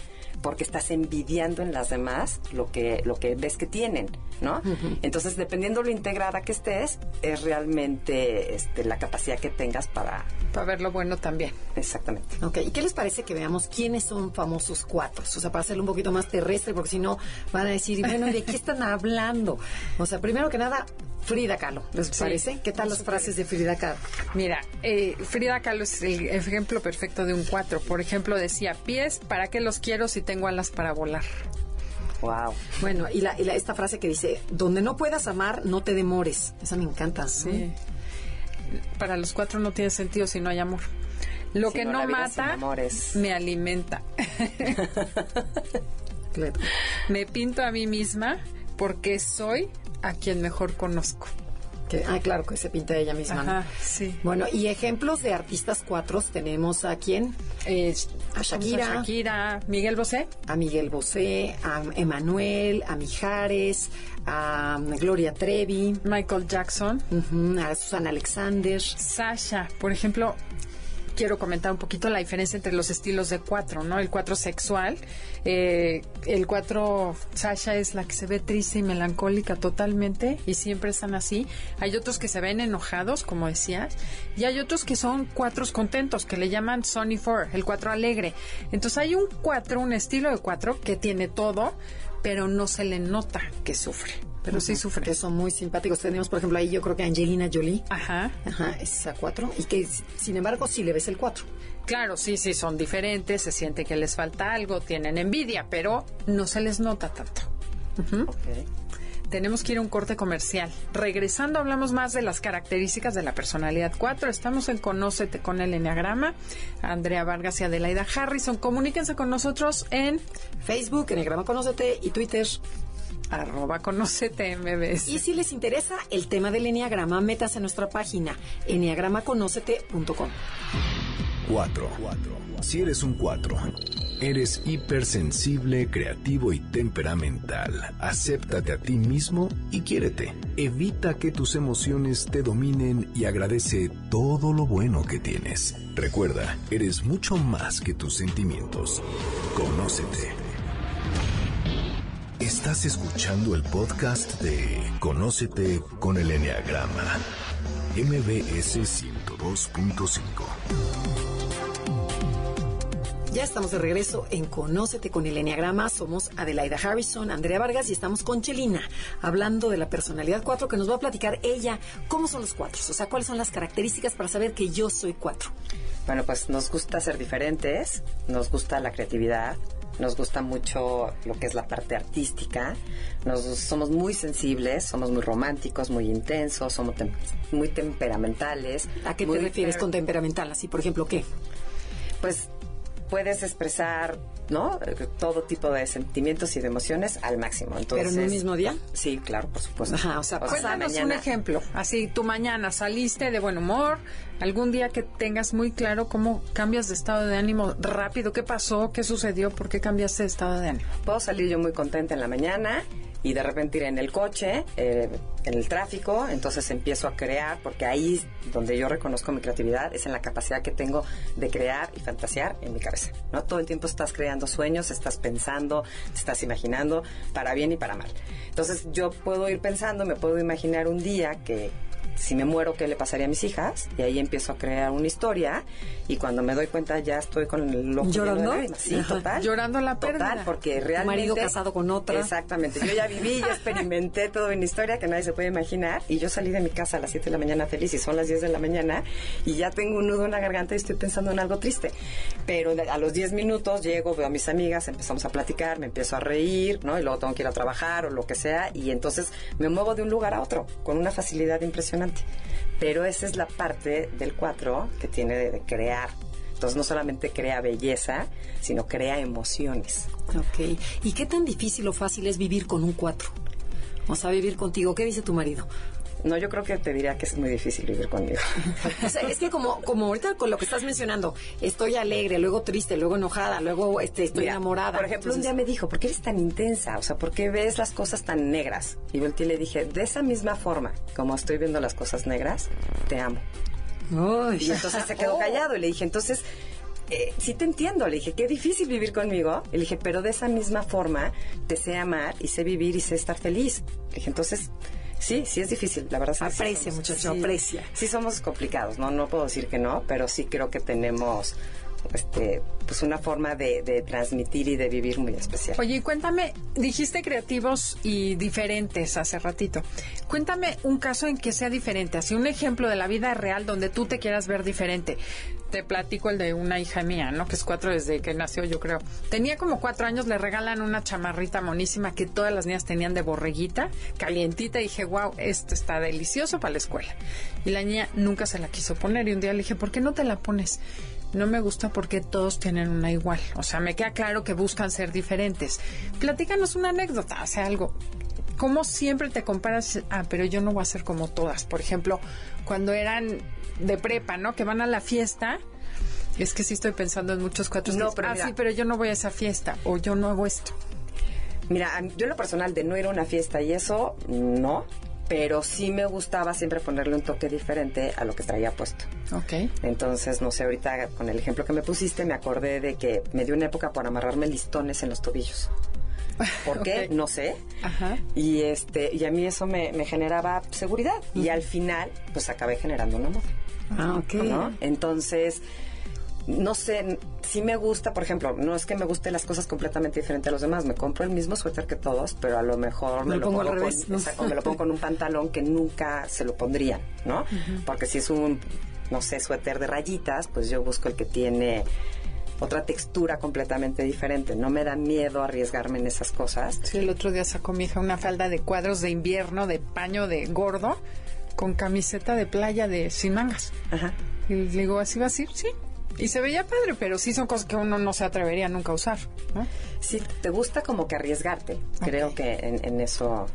Speaker 4: porque estás envidiando en las demás lo que, lo que ves que tienen, ¿no? Entonces, dependiendo lo integrada que estés, es realmente este, la capacidad que tengas para...
Speaker 3: Para ver lo bueno también.
Speaker 4: Exactamente.
Speaker 2: Ok, ¿y qué les parece que veamos quiénes son famosos cuatros? O sea, para hacerlo un poquito más terrestre, porque si no van a decir, bueno, ¿de qué están hablando? O sea, primero que nada, Frida Kahlo, ¿les
Speaker 3: Sí.
Speaker 2: parece? ¿Qué tal las frases de Frida Kahlo?
Speaker 3: Mira, eh, Frida Kahlo es el ejemplo perfecto de un 4. Por ejemplo, decía, pies, ¿para qué los quiero si tengo alas para volar?
Speaker 4: Wow.
Speaker 2: Bueno, y, la, y la- esta frase que dice, donde no puedas amar, no te demores. Esa me encanta. ¿no?
Speaker 3: Sí. Para los cuatro no tiene sentido si no hay amor. Lo
Speaker 4: Si
Speaker 3: que
Speaker 4: no,
Speaker 3: no, mata me alimenta.
Speaker 2: Claro.
Speaker 3: me pinto a mí misma porque soy a quien mejor conozco.
Speaker 2: Que, ah, claro, que se pinta ella misma. ¿no?
Speaker 3: Ajá, sí.
Speaker 2: Bueno, y ejemplos de artistas cuatros tenemos a quién?
Speaker 3: Eh,
Speaker 2: A Shakira.
Speaker 3: A Shakira, Miguel Bosé.
Speaker 2: A Miguel Bosé, a Emanuel, a Mijares, a Gloria Trevi,
Speaker 3: Michael Jackson.
Speaker 2: a Susana Alexander.
Speaker 3: Sasha, por ejemplo, quiero comentar un poquito la diferencia entre los estilos de cuatro, ¿no? El cuatro sexual, eh, el cuatro Sasha es la que se ve triste y melancólica totalmente y siempre están así. Hay otros que se ven enojados, como decías, y hay otros que son cuatros contentos, que le llaman Sunny Four, el cuatro alegre. Entonces hay un cuatro, un estilo de cuatro que tiene todo, pero no se le nota que sufre, pero sí sufre.
Speaker 2: Que son muy simpáticos. Tenemos, por ejemplo, ahí yo creo que Angelina Jolie.
Speaker 3: Ajá.
Speaker 2: Ajá, es a cuatro. Y que, sin embargo, sí le ves el cuatro.
Speaker 3: Claro, sí, sí, son diferentes, se siente que les falta algo, tienen envidia, pero no se les nota tanto. Tenemos que ir a un corte comercial. Regresando hablamos más de las características de la personalidad 4. Estamos en Conócete con el Enneagrama. Andrea Vargas y Adelaida Harrison. Comuníquense con nosotros en
Speaker 2: Facebook, Enneagrama Conócete y Twitter.
Speaker 3: Arroba Conócete MBS.
Speaker 2: Y si les interesa el tema del Enneagrama, métase a nuestra página enneagramaconócete.com.
Speaker 5: 4. Si eres un 4, eres hipersensible, creativo y temperamental. Acéptate a ti mismo y quiérete. Evita que tus emociones te dominen y agradece todo lo bueno que tienes. Recuerda, eres mucho más que tus sentimientos. Conócete. Estás escuchando el podcast de Conócete con el Enneagrama. MBS 102.5.
Speaker 2: Ya estamos de regreso en Conócete con el Enneagrama. Somos Adelaida Harrison, Andrea Vargas y estamos con Chelina, hablando de la personalidad 4 que nos va a platicar ella cómo son los cuatros, o sea, cuáles son las características para saber que yo soy 4.
Speaker 4: Bueno, pues nos gusta ser diferentes, nos gusta la creatividad, nos gusta mucho lo que es la parte artística, nos, somos muy sensibles, somos muy románticos, muy intensos, somos tem- muy temperamentales.
Speaker 2: ¿A qué te refieres con temperamental? Así, por ejemplo, ¿qué?
Speaker 4: Pues puedes expresar, ¿no? Todo tipo de sentimientos y de emociones al máximo. Entonces,
Speaker 2: ¿Pero en un mismo día?
Speaker 4: Sí, claro, por supuesto.
Speaker 2: Ajá, o sea,
Speaker 4: mañana-
Speaker 3: un ejemplo. Así, tu mañana saliste de buen humor, algún día que tengas muy claro cómo cambias de estado de ánimo rápido, qué pasó, qué sucedió, por qué cambiaste de estado de ánimo.
Speaker 4: Puedo salir yo muy contenta en la mañana y de repente ir en el coche, eh, en el tráfico, entonces empiezo a crear, porque ahí donde yo reconozco mi creatividad es en la capacidad que tengo de crear y fantasear en mi cabeza. ¿no? Todo el tiempo estás creando sueños, estás pensando, estás imaginando, para bien y para mal. Entonces yo puedo ir pensando, me puedo imaginar un día que si me muero, ¿qué le pasaría a mis hijas? Y ahí empiezo a crear una historia y cuando me doy cuenta ya estoy con el ojo de
Speaker 2: ¿Llorando?
Speaker 4: lágrimas. Sí, total.
Speaker 3: Llorando la
Speaker 4: Total,
Speaker 3: pérdida.
Speaker 4: porque realmente...
Speaker 2: marido casado con otra.
Speaker 4: Exactamente. Yo ya viví, ya experimenté toda una historia que nadie se puede imaginar y yo salí de mi casa a las 7 de la mañana feliz y son las 10 de la mañana y ya tengo un nudo en la garganta y estoy pensando en algo triste. Pero de- a los 10 minutos llego, veo a mis amigas, empezamos a platicar, me empiezo a reír, ¿no? Y luego tengo que ir a trabajar o lo que sea y entonces me muevo de un lugar a otro con una facilidad impresionante. Pero esa es la parte del 4 que tiene de, crear. Entonces no solamente crea belleza, sino crea emociones.
Speaker 2: Ok. ¿Y qué tan difícil o fácil es vivir con un 4? O sea, vivir contigo. ¿Qué dice tu marido?
Speaker 4: No, yo creo que te diría que es muy difícil vivir conmigo.
Speaker 2: O sea, es que como, como ahorita con lo que estás mencionando, estoy alegre, luego triste, luego enojada, luego este, estoy
Speaker 4: Mira,
Speaker 2: enamorada.
Speaker 4: Por ejemplo, un día me dijo, ¿por qué eres tan intensa? O sea, ¿por qué ves las cosas tan negras? Y volteé y le dije, de esa misma forma, como estoy viendo las cosas negras, te amo.
Speaker 2: Uy.
Speaker 4: Y entonces se quedó
Speaker 2: Oh.
Speaker 4: callado y le dije, entonces, eh, sí te entiendo. Le dije, qué difícil vivir conmigo. Le dije, pero de esa misma forma te sé amar y sé vivir y sé estar feliz. Le dije, entonces, sí, sí es difícil. La verdad es que sí
Speaker 2: Aprecia,
Speaker 4: somos-
Speaker 2: muchacho,
Speaker 4: sí,
Speaker 2: aprecia.
Speaker 4: Sí somos complicados, ¿no? No puedo decir que no, pero sí creo que tenemos este pues una forma de, de transmitir y de vivir muy especial.
Speaker 3: Oye, y cuéntame, dijiste creativos y diferentes hace ratito. Cuéntame un caso en que sea diferente, así un ejemplo de la vida real donde tú te quieras ver diferente. Te platico el de una hija mía, ¿no? Que es cuatro desde que nació, yo creo. Tenía como cuatro años, le regalan una chamarrita monísima que todas las niñas tenían de borreguita, calientita, y dije, wow, esto está delicioso para la escuela. Y la niña nunca se la quiso poner, y un día le dije, ¿por qué no te la pones? No me gusta porque todos tienen una igual. O sea, me queda claro que buscan ser diferentes. Platícanos una anécdota, sea, algo. ¿cómo siempre te comparas? Ah, pero yo no voy a ser como todas. Por ejemplo, cuando eran de prepa, ¿no? Que van a la fiesta. Es que sí estoy pensando en muchos cuatro.
Speaker 4: No, pero
Speaker 3: ah,
Speaker 4: mira.
Speaker 3: sí, pero yo no voy a esa fiesta. O yo no hago esto.
Speaker 4: Mira, yo en lo personal de no ir a una fiesta y eso, no. Pero sí me gustaba siempre ponerle un toque diferente a lo que traía puesto.
Speaker 3: Ok.
Speaker 4: Entonces, no sé, ahorita con el ejemplo que me pusiste, me acordé de que me dio una época por amarrarme listones en los tobillos. ¿Por qué? No sé.
Speaker 3: Ajá.
Speaker 4: Y este y a mí eso me, me generaba seguridad. Y al final, pues acabé generando una moda.
Speaker 2: Ah, ok.
Speaker 4: ¿no? Entonces, no sé, sí me gusta, por ejemplo, no es que me gusten las cosas completamente diferentes a los demás. Me compro el mismo suéter que todos, pero a lo mejor
Speaker 2: Me
Speaker 4: me,
Speaker 2: lo pongo al revés,
Speaker 4: con,
Speaker 2: ¿no?
Speaker 4: exacto, me lo pongo con un pantalón que nunca se lo pondrían, ¿no? Porque si es un, no sé, suéter de rayitas, pues yo busco el que tiene otra textura completamente diferente. No me da miedo arriesgarme en esas cosas.
Speaker 3: Sí, el otro día sacó mi hija una falda de cuadros de invierno, de paño de gordo, con camiseta de playa de sin mangas.
Speaker 4: Ajá.
Speaker 3: Y le digo, ¿así va a ir? Sí. Y se veía padre, pero sí son cosas que uno no se atrevería nunca a usar, ¿no?
Speaker 4: Sí, te gusta como que arriesgarte. Creo que en, en eso...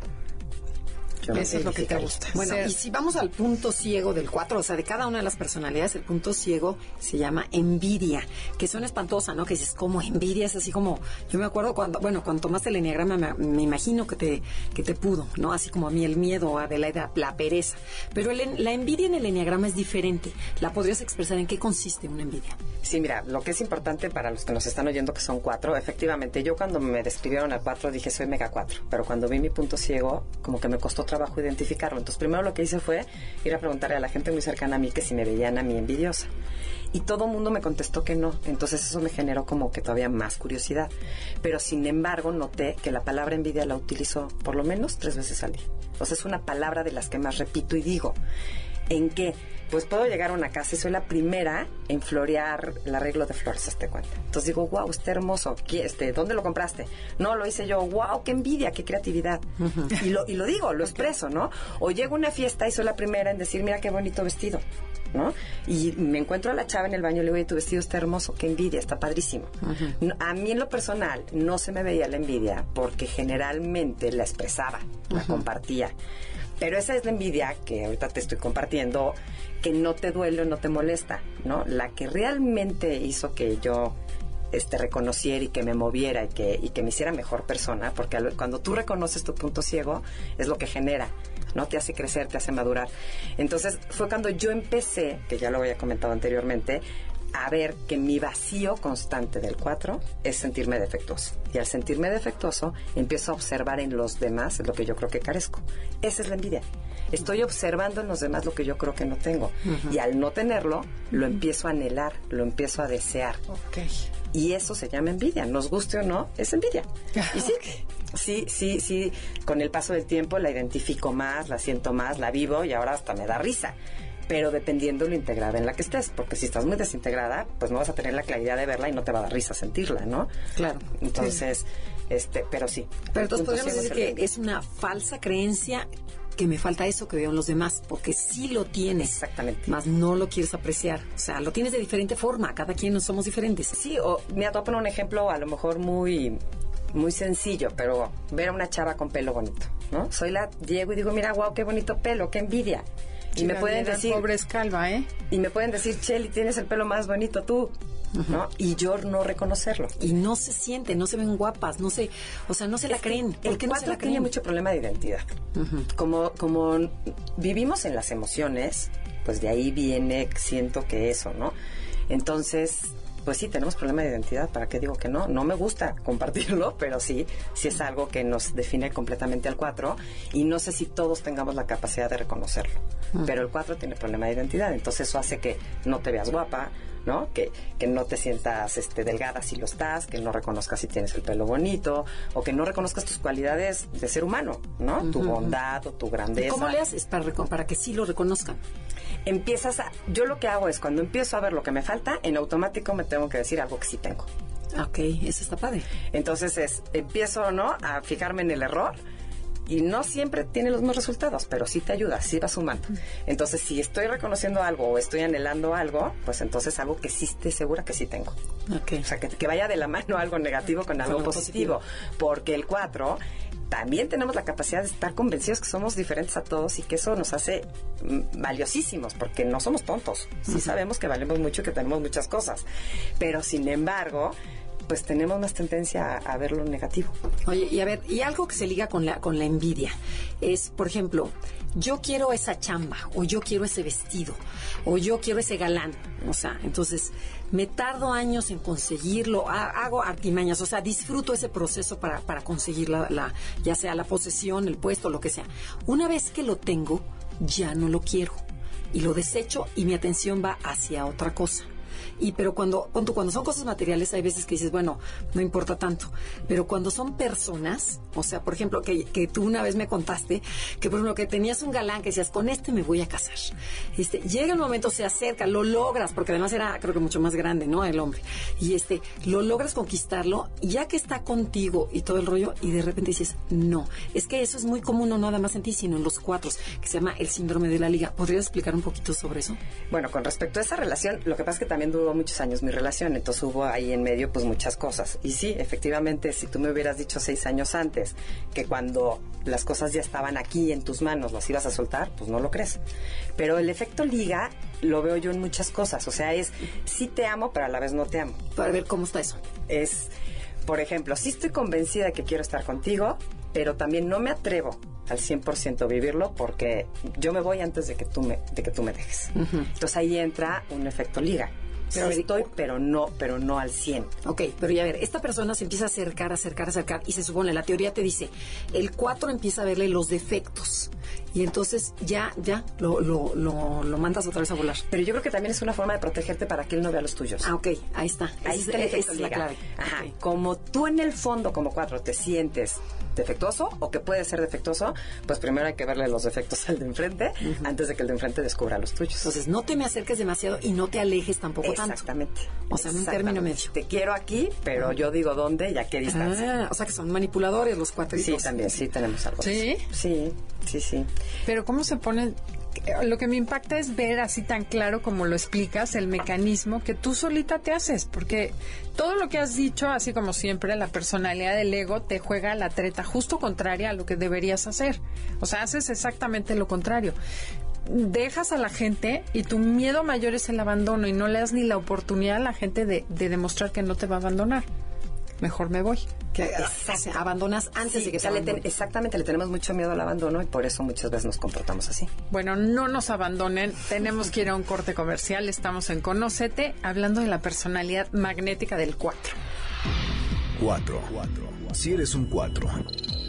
Speaker 4: yo
Speaker 3: Eso es lo que te gusta.
Speaker 2: Bueno,
Speaker 3: Ser-
Speaker 2: y si vamos al punto ciego del 4, o sea, de cada una de las personalidades, el punto ciego se llama envidia, que suena espantosa, ¿no? Que dices, como envidia? Es así como, yo me acuerdo cuando, bueno, cuando tomaste el enneagrama, me, me imagino que te, que te pudo, ¿no? Así como a mí el miedo, Adelaida, la pereza. Pero el la envidia en el enneagrama es diferente. ¿La podrías expresar en qué consiste una envidia?
Speaker 4: Sí, mira, lo que es importante para los que nos están oyendo que son cuatro, efectivamente, yo cuando me describieron al cuatro dije soy mega cuatro, pero cuando vi mi punto ciego, como que me costó trabajo identificarlo. Entonces, primero lo que hice fue ir a preguntarle a la gente muy cercana a mí que si me veían a mí envidiosa. Y todo el mundo me contestó que no. Entonces eso me generó como que todavía más curiosidad. Pero sin embargo noté que la palabra envidia la utilizo por lo menos tres veces al día. O sea, es una palabra de las que más repito y digo. ¿En qué? Pues puedo llegar a una casa y soy la primera en florear el arreglo de flores, este cuenta. Entonces digo, wow, está hermoso. ¿Qué- Este, ¿Dónde lo compraste? No, lo hice yo. Wow, qué envidia, qué creatividad. y, lo, y lo digo, lo expreso, ¿no? O llego a una fiesta y soy la primera en decir, mira qué bonito vestido. ¿no? Y me encuentro a la chava en el baño y le digo, "Oye, tu vestido está hermoso, qué envidia, está padrísimo. A mí en lo personal no se me veía la envidia porque generalmente la expresaba, la compartía. Pero esa es la envidia que ahorita te estoy compartiendo, que no te duele o no te molesta, ¿no? La que realmente hizo que yo este, reconociera y que me moviera y que, y que me hiciera mejor persona, porque cuando tú reconoces tu punto ciego, es lo que genera, ¿no? Te hace crecer, te hace madurar. Entonces, fue cuando yo empecé, que ya lo había comentado anteriormente, a ver que mi vacío constante del 4 es sentirme defectuoso. Y al sentirme defectuoso, empiezo a observar en los demás lo que yo creo que carezco. Esa es la envidia. Estoy observando en los demás lo que yo creo que no tengo. Y al no tenerlo, lo empiezo a anhelar, lo empiezo a desear.
Speaker 3: Ok.
Speaker 4: Y eso se llama envidia, nos guste o no, es envidia. Y sí, sí, sí, sí, con el paso del tiempo la identifico más, la siento más, la vivo y ahora hasta me da risa. Pero dependiendo lo integrada en la que estés, porque si estás muy desintegrada, pues no vas a tener la claridad de verla y no te va a dar risa sentirla, ¿no?
Speaker 2: Claro.
Speaker 4: Entonces, este, pero sí.
Speaker 2: Pero entonces podríamos decir que es una falsa creencia que me falta eso que veo en los demás, porque sí lo tienes.
Speaker 4: Exactamente.
Speaker 2: Más no lo quieres apreciar. O sea, lo tienes de diferente forma. Cada quien somos diferentes.
Speaker 4: Sí, o mira, te voy a poner un ejemplo a lo mejor muy muy sencillo, pero ver a una chava con pelo bonito, ¿no? Soy la Diego y digo, mira, wow, qué bonito pelo, qué envidia. Y me pueden decir,
Speaker 3: Pobre escalva, ¿eh?
Speaker 4: y me pueden decir, Cheli, tienes el pelo más bonito tú, ¿no? Y yo no reconocerlo.
Speaker 2: Y no se sienten, no se ven guapas, no se, o sea, no se la creen. ¿Por
Speaker 4: El
Speaker 2: qué no se
Speaker 4: cuatro
Speaker 2: la
Speaker 4: tiene
Speaker 2: creen?
Speaker 4: mucho problema de identidad. Como como vivimos en las emociones, pues de ahí viene, siento que eso, ¿no? Entonces, pues sí, tenemos problema de identidad. ¿Para qué digo que no? No me gusta compartirlo, pero sí, sí es algo que nos define completamente al cuatro. Y no sé si todos tengamos la capacidad de reconocerlo. Pero el cuatro tiene problema de identidad. Entonces eso hace que no te veas guapa, ¿no? Que, que no te sientas este, delgada si lo estás, que no reconozcas si tienes el pelo bonito, o que no reconozcas tus cualidades de ser humano, ¿no? Tu bondad o tu
Speaker 2: ¿Y
Speaker 4: grandeza.
Speaker 2: ¿Cómo le haces para, para que sí lo reconozcan?
Speaker 4: Empiezas a... Yo lo que hago es cuando empiezo a ver lo que me falta, en automático me tengo que decir algo que sí tengo.
Speaker 2: Ok, eso está padre.
Speaker 4: Entonces es, empiezo, ¿no? A fijarme en el error y no siempre tiene los mismos resultados, pero sí te ayuda, sí va sumando. Entonces, si estoy reconociendo algo o estoy anhelando algo, pues entonces algo que sí esté segura que sí tengo.
Speaker 2: Ok.
Speaker 4: O sea, que, que vaya de la mano algo negativo con algo
Speaker 2: algo
Speaker 4: positivo. Porque el 4 también tenemos la capacidad de estar convencidos que somos diferentes a todos y que eso nos hace mm, valiosísimos, porque no somos tontos. Sí sabemos que valemos mucho y que tenemos muchas cosas. Pero sin embargo, pues tenemos más tendencia a, a ver negativo.
Speaker 2: Oye, y a ver, y algo que se liga con la, con la envidia es, por ejemplo, yo quiero esa chamba, o yo quiero ese vestido, o yo quiero ese galán. O sea, entonces me tardo años en conseguirlo, ha- hago artimañas, o sea, disfruto ese proceso para, para conseguir la, la- ya sea la posesión, el puesto, lo que sea. Una vez que lo tengo, ya no lo quiero. Y lo desecho y mi atención va hacia otra cosa. Y pero cuando, cuando son cosas materiales, hay veces que dices, bueno, no importa tanto. Pero cuando son personas, o sea, por ejemplo, que, que tú una vez me contaste, que por ejemplo, que tenías un galán que decías, con este me voy a casar. Este, llega el momento, se acerca, lo logras, porque además era, creo que mucho más grande, ¿no? El hombre. Y este, lo logras conquistarlo, ya que está contigo y todo el rollo, y de repente dices, no. Es que eso es muy común, no nada más en ti, sino en los cuatro, que se llama el síndrome de la liga. ¿Podrías explicar un poquito sobre eso?
Speaker 4: Bueno, con respecto a esa relación, lo que pasa es que también duró muchos años mi relación, entonces hubo ahí en medio pues muchas cosas. Y sí, efectivamente, si tú me hubieras dicho seis años antes que cuando las cosas ya estaban aquí en tus manos las ibas a soltar, pues no lo crees. Pero el efecto liga lo veo yo en muchas cosas, o sea, es sí te amo, pero a la vez no te amo.
Speaker 2: Para ver cómo está eso.
Speaker 4: Es, por ejemplo, sí estoy convencida de que quiero estar contigo, pero también no me atrevo al 100% vivirlo porque yo me voy antes de que tú me, de que tú me dejes. Entonces ahí entra un efecto liga.
Speaker 2: Pero
Speaker 4: Sí estoy, pero no, pero no al 100.
Speaker 2: Ok, pero ya ver, esta persona se empieza a acercar, acercar, acercar y se supone, la teoría te dice, el 4 empieza a verle los defectos y entonces ya, ya, lo, lo, lo, lo mandas otra vez a volar.
Speaker 4: Pero yo creo que también es una forma de protegerte para que él no vea los tuyos.
Speaker 2: Ah, ok, ahí está.
Speaker 4: Ahí está el
Speaker 2: es- esa
Speaker 4: efecto
Speaker 2: es la clave.
Speaker 4: Ajá. Como tú en el fondo, como cuatro, te sientes defectuoso o que puede ser defectuoso, pues primero hay que verle los defectos al de enfrente antes de que el de enfrente descubra los tuyos.
Speaker 2: Entonces, no te me acerques demasiado y no te alejes tampoco tanto.
Speaker 4: Exactamente.
Speaker 2: O sea, en un término medio.
Speaker 4: Te quiero aquí, pero yo digo dónde y a qué distancia.
Speaker 2: Ah, o sea que son manipuladores los cuatro.
Speaker 4: sí, también, sí tenemos algo.
Speaker 3: ¿Sí?
Speaker 4: Sí, sí, sí.
Speaker 3: Pero cómo se pone... Lo que me impacta es ver así tan claro como lo explicas, el mecanismo que tú solita te haces, porque todo lo que has dicho, así como siempre, la personalidad del ego te juega la treta justo contraria a lo que deberías hacer. O sea, haces exactamente lo contrario. Dejas a la gente y tu miedo mayor es el abandono y no le das ni la oportunidad a la gente de, de demostrar que no te va a abandonar. Mejor me voy.
Speaker 2: Que o abandonas antes
Speaker 4: Sí,
Speaker 2: de que
Speaker 4: o sea,
Speaker 2: te
Speaker 4: le ten-
Speaker 2: abandonen.
Speaker 4: exactamente, le tenemos mucho miedo al abandono y por eso muchas veces nos comportamos así.
Speaker 3: Bueno, no nos abandonen. Tenemos que ir a un corte comercial. Estamos en Conócete, hablando de la personalidad magnética del 4.
Speaker 5: 4. Si eres un 4,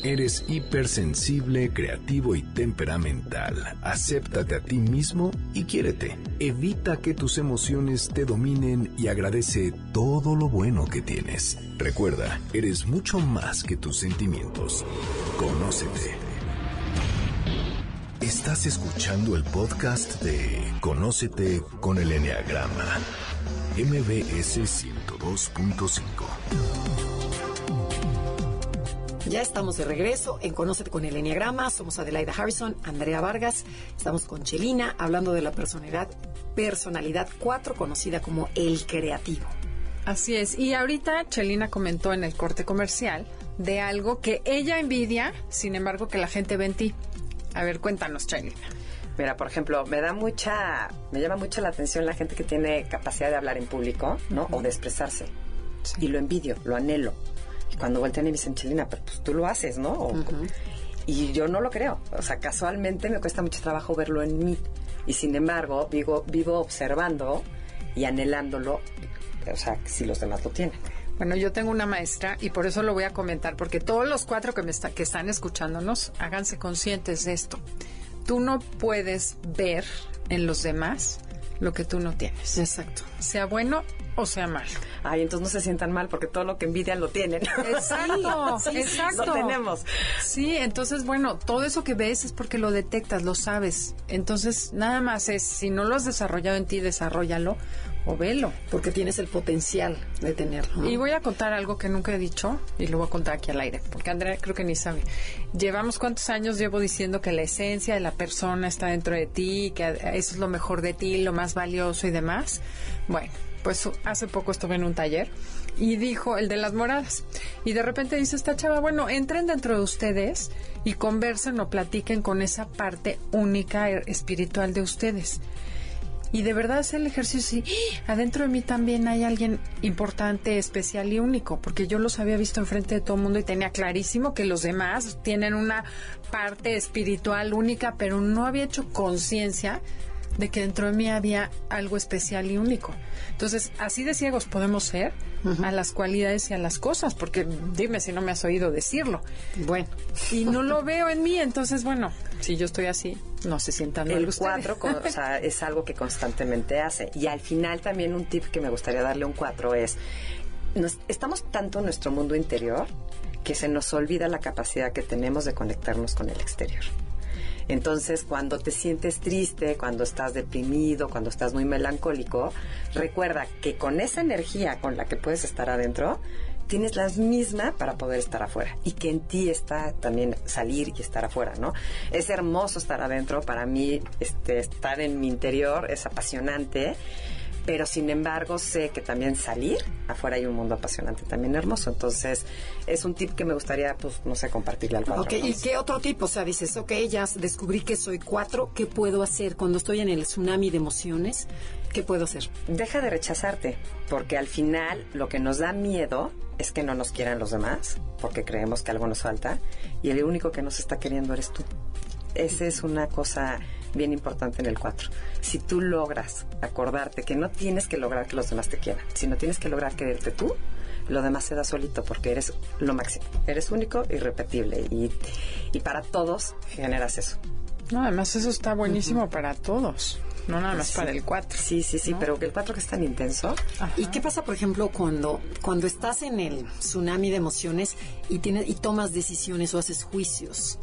Speaker 5: eres hipersensible, creativo y temperamental. Acéptate a ti mismo y quiérete. Evita que tus emociones te dominen y agradece todo lo bueno que tienes. Recuerda, eres mucho más que tus sentimientos. Conócete. Estás escuchando el podcast de Conócete con el Enneagrama. MBS 102.5.
Speaker 2: Ya estamos de regreso en Conócete con el Enneagrama. Somos Adelaida Harrison, Andrea Vargas. Estamos con Chelina hablando de la personalidad, personalidad 4, conocida como el creativo.
Speaker 3: Así es. Y ahorita Chelina comentó en el corte comercial de algo que ella envidia, sin embargo, que la gente ve en ti. A ver, cuéntanos, Chelina.
Speaker 4: Mira, por ejemplo, me da mucha, me llama mucho la atención la gente que tiene capacidad de hablar en público, ¿no? O de expresarse. Y lo envidio, lo anhelo. Cuando voltean y me dicen, Chelina, pero pues tú lo haces, ¿no? O- Y yo no lo creo. O sea, casualmente me cuesta mucho trabajo verlo en mí. Y sin embargo, vivo, vivo observando y anhelándolo, o sea, si los demás lo tienen.
Speaker 3: Bueno, yo tengo una maestra y por eso lo voy a comentar, porque todos los cuatro que, me está- que están escuchándonos, háganse conscientes de esto. Tú no puedes ver en los demás lo que tú no tienes,
Speaker 2: Exacto.
Speaker 3: sea bueno o sea malo.
Speaker 4: Ay, entonces no se sientan mal porque todo lo que envidian lo tienen.
Speaker 3: Exacto,
Speaker 4: Sí,
Speaker 3: exacto.
Speaker 4: Lo tenemos.
Speaker 3: Sí, entonces, bueno, todo eso que ves es porque lo detectas, lo sabes. Entonces, nada más es, si no lo has desarrollado en ti, desarrollalo o velo.
Speaker 2: Porque tienes el potencial de tenerlo. ¿no?
Speaker 3: Y voy a contar algo que nunca he dicho y lo voy a contar aquí al aire, porque Andrea creo que ni sabe. Llevamos cuántos años llevo diciendo que la esencia de la persona está dentro de ti, que eso es lo mejor de ti, lo más más valioso y demás. Bueno, pues hace poco estuve en un taller y dijo el de las moradas. Y de repente dice esta chava, bueno, entren dentro de ustedes y conversen o platiquen con esa parte única e- espiritual de ustedes. Y de verdad hacer el ejercicio y ¡ah! adentro de mí también hay alguien importante, especial y único, porque yo los había visto enfrente de todo el mundo y tenía clarísimo que los demás tienen una parte espiritual única, pero no había hecho conciencia de que dentro de mí había algo especial y único. Entonces, así de ciegos podemos ser a las cualidades y a las cosas, porque dime si no me has oído decirlo.
Speaker 2: Bueno,
Speaker 3: Y no lo veo en mí, entonces, bueno, si yo estoy así, no se sientan mal
Speaker 4: El
Speaker 3: ustedes.
Speaker 4: 4 o sea, es algo que constantemente hace. Y al final también un tip que me gustaría darle a un 4 es, nos- estamos tanto en nuestro mundo interior que se nos olvida la capacidad que tenemos de conectarnos con el exterior. Entonces, cuando te sientes triste, cuando estás deprimido, cuando estás muy melancólico, recuerda que con esa energía con la que puedes estar adentro, tienes la misma para poder estar afuera y que en ti está también salir y estar afuera, ¿no? Es hermoso estar adentro, para mí este, estar en mi interior es apasionante, pero sin embargo sé que también salir afuera hay un mundo apasionante, también hermoso, entonces es un tip que me gustaría, pues, no sé, compartirle al cuadro.
Speaker 2: ok. ¿y qué otro tipo? O sea, dices, ok, ya descubrí que soy cuatro, ¿qué puedo hacer cuando estoy en el tsunami de emociones? ¿Qué puedo hacer?
Speaker 4: deja de rechazarte, porque al final lo que nos da miedo es que no nos quieran los demás, porque creemos que algo nos falta, y el único que nos está queriendo eres tú. Esa es una cosa bien importante en el 4. Si tú logras acordarte que no tienes que lograr que los demás te quieran, sino tienes que lograr quererte tú, lo demás se da solito porque eres lo máximo. Eres único, irrepetible y, y para todos generas eso.
Speaker 3: No, además eso está buenísimo para todos, no nada más
Speaker 4: Sí.
Speaker 3: para el 4.
Speaker 4: Sí, sí, sí, pero que el 4 que es tan intenso,
Speaker 2: ¿Y qué pasa, por ejemplo, cuando, cuando estás en el tsunami de emociones y, tienes, y tomas decisiones o haces juicios?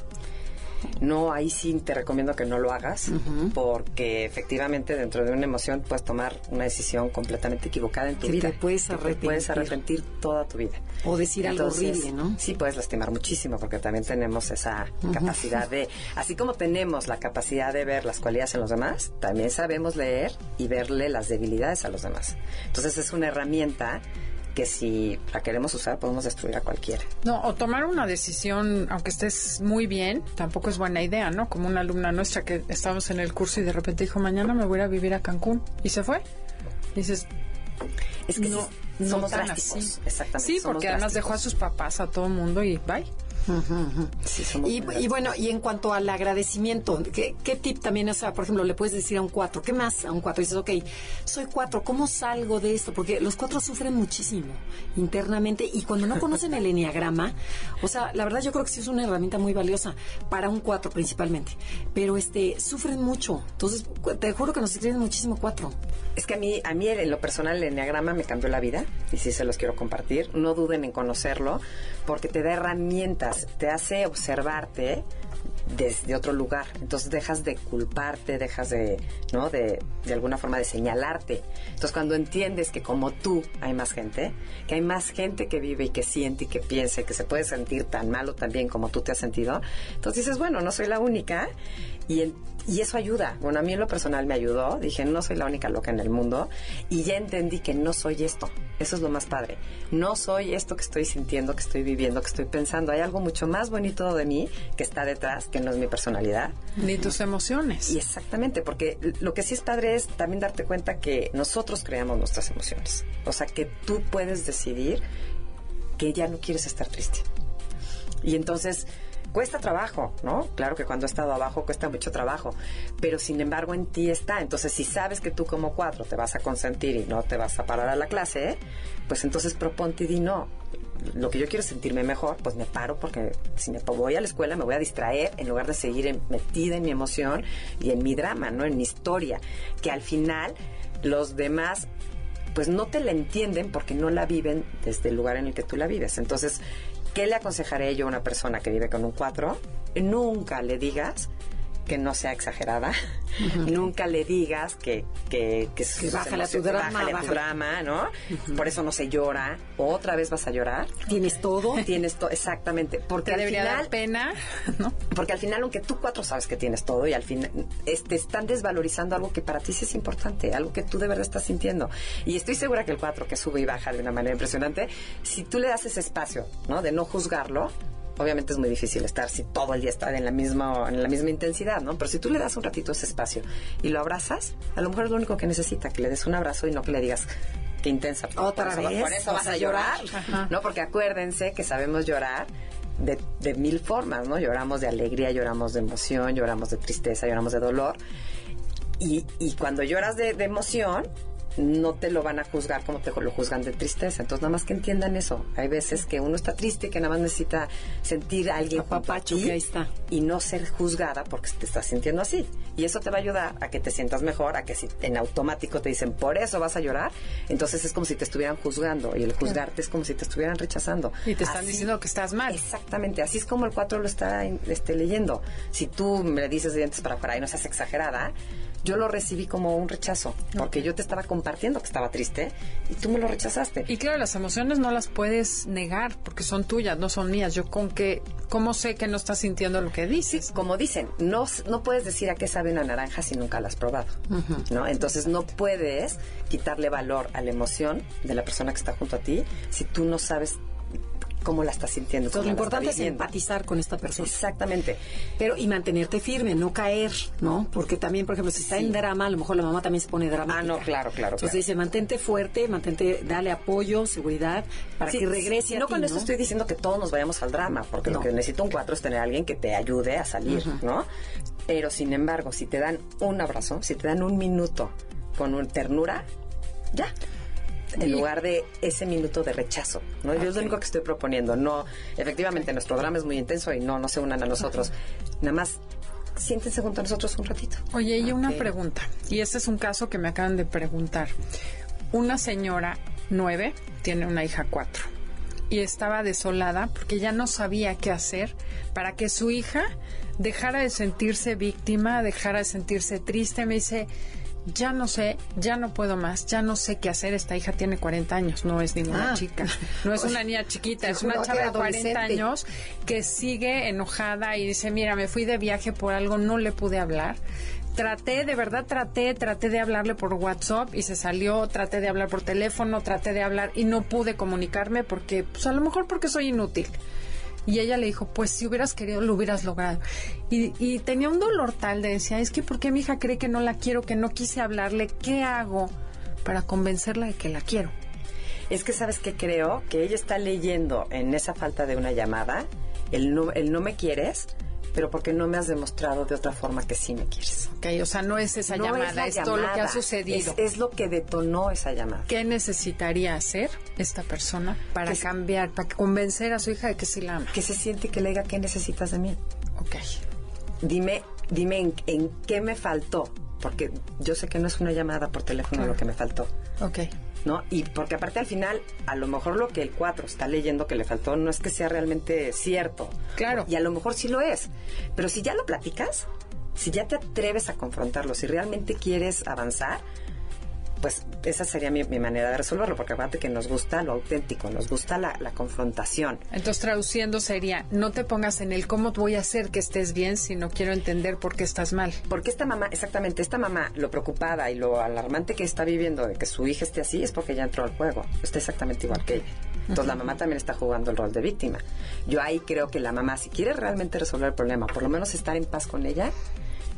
Speaker 4: No, ahí sí te recomiendo que no lo hagas, porque efectivamente dentro de una emoción puedes tomar una decisión completamente equivocada en tu
Speaker 2: Que
Speaker 4: vida.
Speaker 2: te puedes
Speaker 4: Que te puedes
Speaker 2: arrepentir.
Speaker 4: arrepentir toda tu vida.
Speaker 2: O decir algo
Speaker 4: Entonces,
Speaker 2: horrible, ¿no?
Speaker 4: Sí, puedes lastimar muchísimo, porque también tenemos esa capacidad de, así como tenemos la capacidad de ver las cualidades en los demás, también sabemos leer y verle las debilidades a los demás. Entonces es una herramienta que si la queremos usar podemos destruir a cualquiera.
Speaker 3: No, o tomar una decisión, aunque estés muy bien, tampoco es buena idea, ¿no? Como una alumna nuestra que estábamos en el curso y de repente dijo, mañana me voy a ir a vivir a Cancún. Y se fue. dices,
Speaker 4: Es que
Speaker 3: no, no
Speaker 4: somos
Speaker 3: tan
Speaker 4: drásticos.
Speaker 3: así.
Speaker 4: Exactamente.
Speaker 3: Sí, porque además dejó a sus papás, a todo el mundo y bye.
Speaker 4: Sí,
Speaker 2: Y, y bueno, y en cuanto al agradecimiento, ¿qué, qué tip también, o sea, por ejemplo, le puedes decir a un cuatro, ¿qué más a un cuatro? Dices, ok, soy cuatro, ¿cómo salgo de esto? Porque los cuatro sufren muchísimo internamente y cuando no conocen el enneagrama, o sea, la verdad yo creo que sí es una herramienta muy valiosa para un cuatro principalmente, pero este, sufren mucho. Entonces, te juro que nos escriben muchísimo cuatro.
Speaker 4: Es que a mí, a mí en lo personal el enneagrama me cambió la vida y sí se los quiero compartir. No duden en conocerlo porque te da herramientas, te hace observarte desde otro lugar. Entonces dejas de culparte, dejas de, ¿no? De, de alguna forma de señalarte. Entonces cuando entiendes que como tú hay más gente, que hay más gente que vive y que siente y que piensa y que se puede sentir tan malo también como tú te has sentido, entonces dices, bueno, no soy la única y, y eso ayuda. Bueno, a mí en lo personal me ayudó. Dije, no soy la única loca en el mundo. Y ya entendí que no soy esto. Eso es lo más padre. No soy esto que estoy sintiendo, que estoy viviendo, que estoy pensando. Hay algo mucho más bonito de mí que está detrás, que no es mi personalidad.
Speaker 3: Ni tus emociones.
Speaker 4: Y exactamente, porque lo que sí es padre es también darte cuenta que nosotros creamos nuestras emociones. O sea, que tú puedes decidir que ya no quieres estar triste. Y entonces cuesta trabajo, ¿no? Claro que cuando he estado abajo cuesta mucho trabajo, pero sin embargo en ti está. Entonces si sabes que tú como cuatro te vas a consentir y no te vas a parar a la clase, pues entonces proponte y di no. Lo que yo quiero es sentirme mejor, pues me paro porque si me voy a la escuela me voy a distraer en lugar de seguir metida en mi emoción y en mi drama, ¿no? En mi historia, que al final los demás pues no te la entienden porque no la viven desde el lugar en el que tú la vives. Entonces, ¿qué le aconsejaré yo a una persona que vive con un 4? Nunca le digas que no sea exagerada. Nunca le digas que... Que, que,
Speaker 2: Que bájale a tu drama,
Speaker 4: bájale a tu
Speaker 2: bájale.
Speaker 4: drama, ¿no? Por eso no se llora. Otra vez vas a llorar.
Speaker 2: Tienes todo.
Speaker 4: Tienes todo, exactamente. Porque
Speaker 3: Te
Speaker 4: al
Speaker 3: debería
Speaker 4: final...
Speaker 3: dar pena, ¿no?
Speaker 4: Porque al final, aunque tú cuatro sabes que tienes todo y al final es- te están desvalorizando algo que para ti sí es importante, algo que tú de verdad estás sintiendo. Y estoy segura que el cuatro que sube y baja de una manera impresionante, si tú le das ese espacio, ¿no? De no juzgarlo, obviamente es muy difícil estar si todo el día está en la misma en la misma intensidad, ¿no? Pero si tú le das un ratito ese espacio y lo abrazas, a lo mejor es lo único que necesita, que le des un abrazo y no que le digas qué intensa.
Speaker 2: Otra
Speaker 4: por eso,
Speaker 2: vez,
Speaker 4: por eso vas a llorar,
Speaker 3: Ajá.
Speaker 4: ¿no? Porque acuérdense que sabemos llorar de, de mil formas, ¿no? Lloramos de alegría, lloramos de emoción, lloramos de tristeza, lloramos de dolor. Y, y cuando lloras de, de emoción, no te lo van a juzgar como te lo juzgan de tristeza. Entonces, nada más que entiendan eso. Hay veces que uno está triste, que nada más necesita sentir a alguien junto a
Speaker 2: Apapacho,
Speaker 4: ti
Speaker 2: que ahí está.
Speaker 4: y no ser juzgada porque te estás sintiendo así. Y eso te va a ayudar a que te sientas mejor, a que si en automático te dicen, por eso vas a llorar, entonces es como si te estuvieran juzgando y el juzgarte es como si te estuvieran rechazando.
Speaker 3: Y te están
Speaker 4: Así-
Speaker 3: diciendo que estás mal.
Speaker 4: Exactamente, así es como el 4 lo está este, leyendo. Si tú me dices de dientes para afuera y no seas exagerada, yo lo recibí como un rechazo, porque yo te estaba compartiendo que estaba triste y tú me lo rechazaste.
Speaker 3: Y claro, las emociones no las puedes negar porque son tuyas, no son mías. Yo con que, ¿cómo sé que no estás sintiendo lo que dices?
Speaker 4: como dicen, no, no puedes decir a qué sabe una naranja si nunca la has probado, ¿no? Entonces no puedes quitarle valor a la emoción de la persona que está junto a ti si tú no sabes cómo la estás sintiendo.
Speaker 2: Entonces, lo
Speaker 4: cómo la está
Speaker 2: importante es empatizar con esta persona.
Speaker 4: Exactamente.
Speaker 2: Pero, y mantenerte firme, no caer, ¿no? Porque también, por ejemplo, si está en drama, a lo mejor la mamá también se pone dramática.
Speaker 4: Ah, no, claro, claro,
Speaker 2: Entonces
Speaker 4: claro.
Speaker 2: dice, mantente fuerte, mantente, dale apoyo, seguridad, para
Speaker 4: Sí,
Speaker 2: que regrese
Speaker 4: sí,
Speaker 2: a
Speaker 4: no
Speaker 2: ti,
Speaker 4: con
Speaker 2: ¿no?
Speaker 4: esto estoy diciendo que todos nos vayamos al drama, porque
Speaker 2: No.
Speaker 4: lo que necesita un cuatro es tener a alguien que te ayude a salir, ¿no? Pero sin embargo, si te dan un abrazo, si te dan un minuto con un ternura, ya. En lugar de ese minuto de rechazo, ¿no? Yo es lo único que estoy proponiendo. No, efectivamente, nuestro drama es muy intenso y no, no se unan a nosotros. Nada más, siéntense junto a nosotros un ratito.
Speaker 3: Oye, y una pregunta. Y este es un caso que me acaban de preguntar. Una señora nueve tiene una hija cuatro y estaba desolada porque ya no sabía qué hacer para que su hija dejara de sentirse víctima, dejara de sentirse triste. Me dice, ya no sé, ya no puedo más, ya no sé qué hacer. Esta hija tiene 40 años, no es ninguna
Speaker 2: Ah.
Speaker 3: chica, no es una niña chiquita, es una chava de 40
Speaker 2: adolescente.
Speaker 3: años que sigue enojada y dice, mira, me fui de viaje por algo, no le pude hablar. Traté, de verdad traté, traté de hablarle por WhatsApp y se salió, traté de hablar por teléfono, traté de hablar y no pude comunicarme porque, pues a lo mejor porque soy inútil. Y ella le dijo, pues si hubieras querido, lo hubieras logrado. Y, tenía un dolor tal de decía, es que ¿por qué mi hija cree que no la quiero, que no quise hablarle? ¿Qué hago para convencerla de que la quiero?
Speaker 4: Es que sabes que creo que ella está leyendo en esa falta de una llamada el no, el no me quieres, pero porque no me has demostrado de otra forma que sí me quieres.
Speaker 3: Ok, o sea, no es esa
Speaker 4: No
Speaker 3: llamada,
Speaker 4: la
Speaker 3: es, todo lo que ha sucedido.
Speaker 4: Es, es lo que detonó esa llamada.
Speaker 3: ¿Qué necesitaría hacer esta persona para
Speaker 4: Que
Speaker 3: cambiar, para convencer a su hija de que sí la ama?
Speaker 4: Que se siente y que le diga qué necesitas de mí.
Speaker 3: Ok.
Speaker 4: Dime, dime en, en qué me faltó, porque yo sé que no es una llamada por teléfono
Speaker 3: Claro.
Speaker 4: lo que me faltó.
Speaker 3: Ok.
Speaker 4: ¿No? Y porque aparte al final, a lo mejor lo que el 4 está leyendo que le faltó no es que sea realmente cierto.
Speaker 3: Claro.
Speaker 4: Y a lo mejor sí lo es. Pero si ya lo platicas, si ya te atreves a confrontarlo, si realmente quieres avanzar, pues esa sería mi, mi manera de resolverlo, porque acuérdate que nos gusta lo auténtico, nos gusta la, la confrontación.
Speaker 3: Entonces, traduciendo sería, no te pongas en el cómo voy a hacer que estés bien, sino quiero entender por qué estás mal.
Speaker 4: Porque esta mamá, exactamente, esta mamá, lo preocupada y lo alarmante que está viviendo de que su hija esté así, es porque ya entró al juego. Está exactamente igual que ella. Entonces la mamá también está jugando el rol de víctima. Yo ahí creo que la mamá, si quiere realmente resolver el problema, por lo menos estar en paz con ella,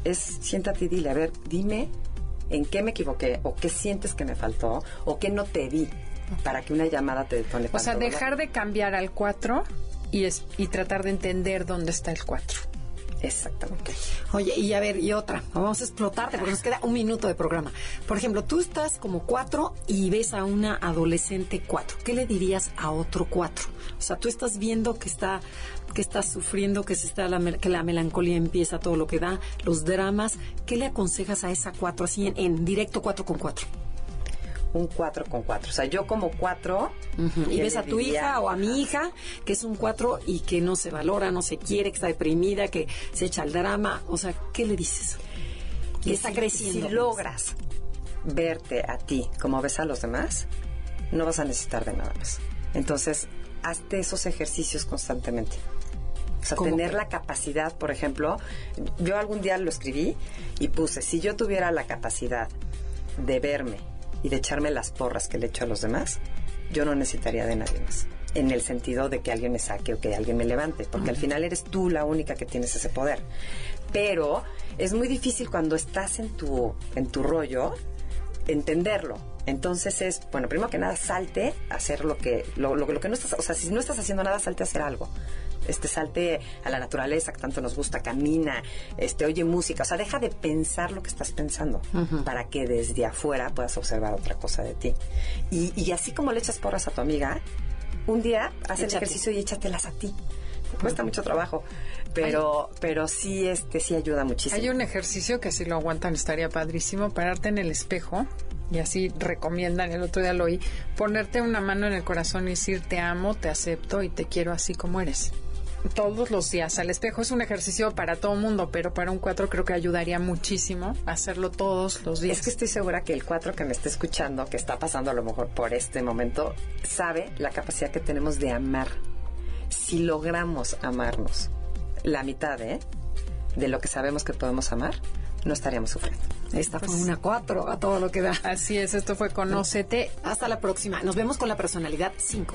Speaker 4: es siéntate y dile, a ver, dime en qué me equivoqué, o qué sientes que me faltó, o qué no te di, para que una llamada te detone.
Speaker 3: O sea,
Speaker 4: dolor.
Speaker 3: dejar de cambiar al 4 y, es, y tratar de entender dónde está el 4.
Speaker 4: Exactamente.
Speaker 2: Oye, y a ver, y otra, vamos a explotarte porque nos queda un minuto de programa. Por ejemplo, tú estás como cuatro y ves a una adolescente cuatro. ¿Qué le dirías a otro cuatro? O sea, tú estás viendo que está que está sufriendo, que se está la, que la melancolía empieza todo lo que da, los dramas. ¿Qué le aconsejas a esa cuatro así en directo cuatro con cuatro?
Speaker 4: Un 4 con 4. O sea, yo como 4...
Speaker 2: Y ves a tu hija o a mi hija, que es un 4 y que no se valora, no se quiere, que está deprimida, que se echa al drama. O sea, ¿qué le dices? Que está creciendo.
Speaker 4: Si logras verte a ti como ves a los demás, no vas a necesitar de nada más. Entonces, hazte esos ejercicios constantemente. O sea, tener la capacidad, por ejemplo, yo algún día lo escribí y puse, si yo tuviera la capacidad de verme y de echarme las porras que le echo a los demás, yo no necesitaría de nadie más. En el sentido de que alguien me saque o que alguien me levante, porque al final eres tú la única que tienes ese poder. Pero es muy difícil cuando estás en tu, en tu rollo entenderlo. Entonces es, bueno, primero que nada, salte a hacer lo que, lo, lo, que no estás, o sea, si no estás haciendo nada, salte a hacer algo. Este, salte a la naturaleza que tanto nos gusta, camina, este, oye música, o sea, deja de pensar lo que estás pensando para que desde afuera puedas observar otra cosa de ti. Y, y así como le echas porras a tu amiga, un día haz el ejercicio y échatelas a ti. Cuesta mucho trabajo, pero pero sí este sí ayuda muchísimo.
Speaker 3: Hay un ejercicio que si lo aguantan estaría padrísimo, pararte en el espejo y así recomiendan, el otro día lo oí, ponerte una mano en el corazón y decir te amo, te acepto y te quiero así como eres. Todos los días al espejo es un ejercicio para todo mundo, pero para un cuatro creo que ayudaría muchísimo hacerlo todos los días.
Speaker 4: Es que estoy segura que el cuatro que me está escuchando, que está pasando a lo mejor por este momento, sabe la capacidad que tenemos de amar. Si logramos amarnos la mitad ¿eh? de lo que sabemos que podemos amar, no estaríamos sufriendo.
Speaker 2: Esta fue una cuatro a todo lo que da.
Speaker 3: Así es, esto fue Conócete.
Speaker 2: Hasta la próxima. Nos vemos con la personalidad 5.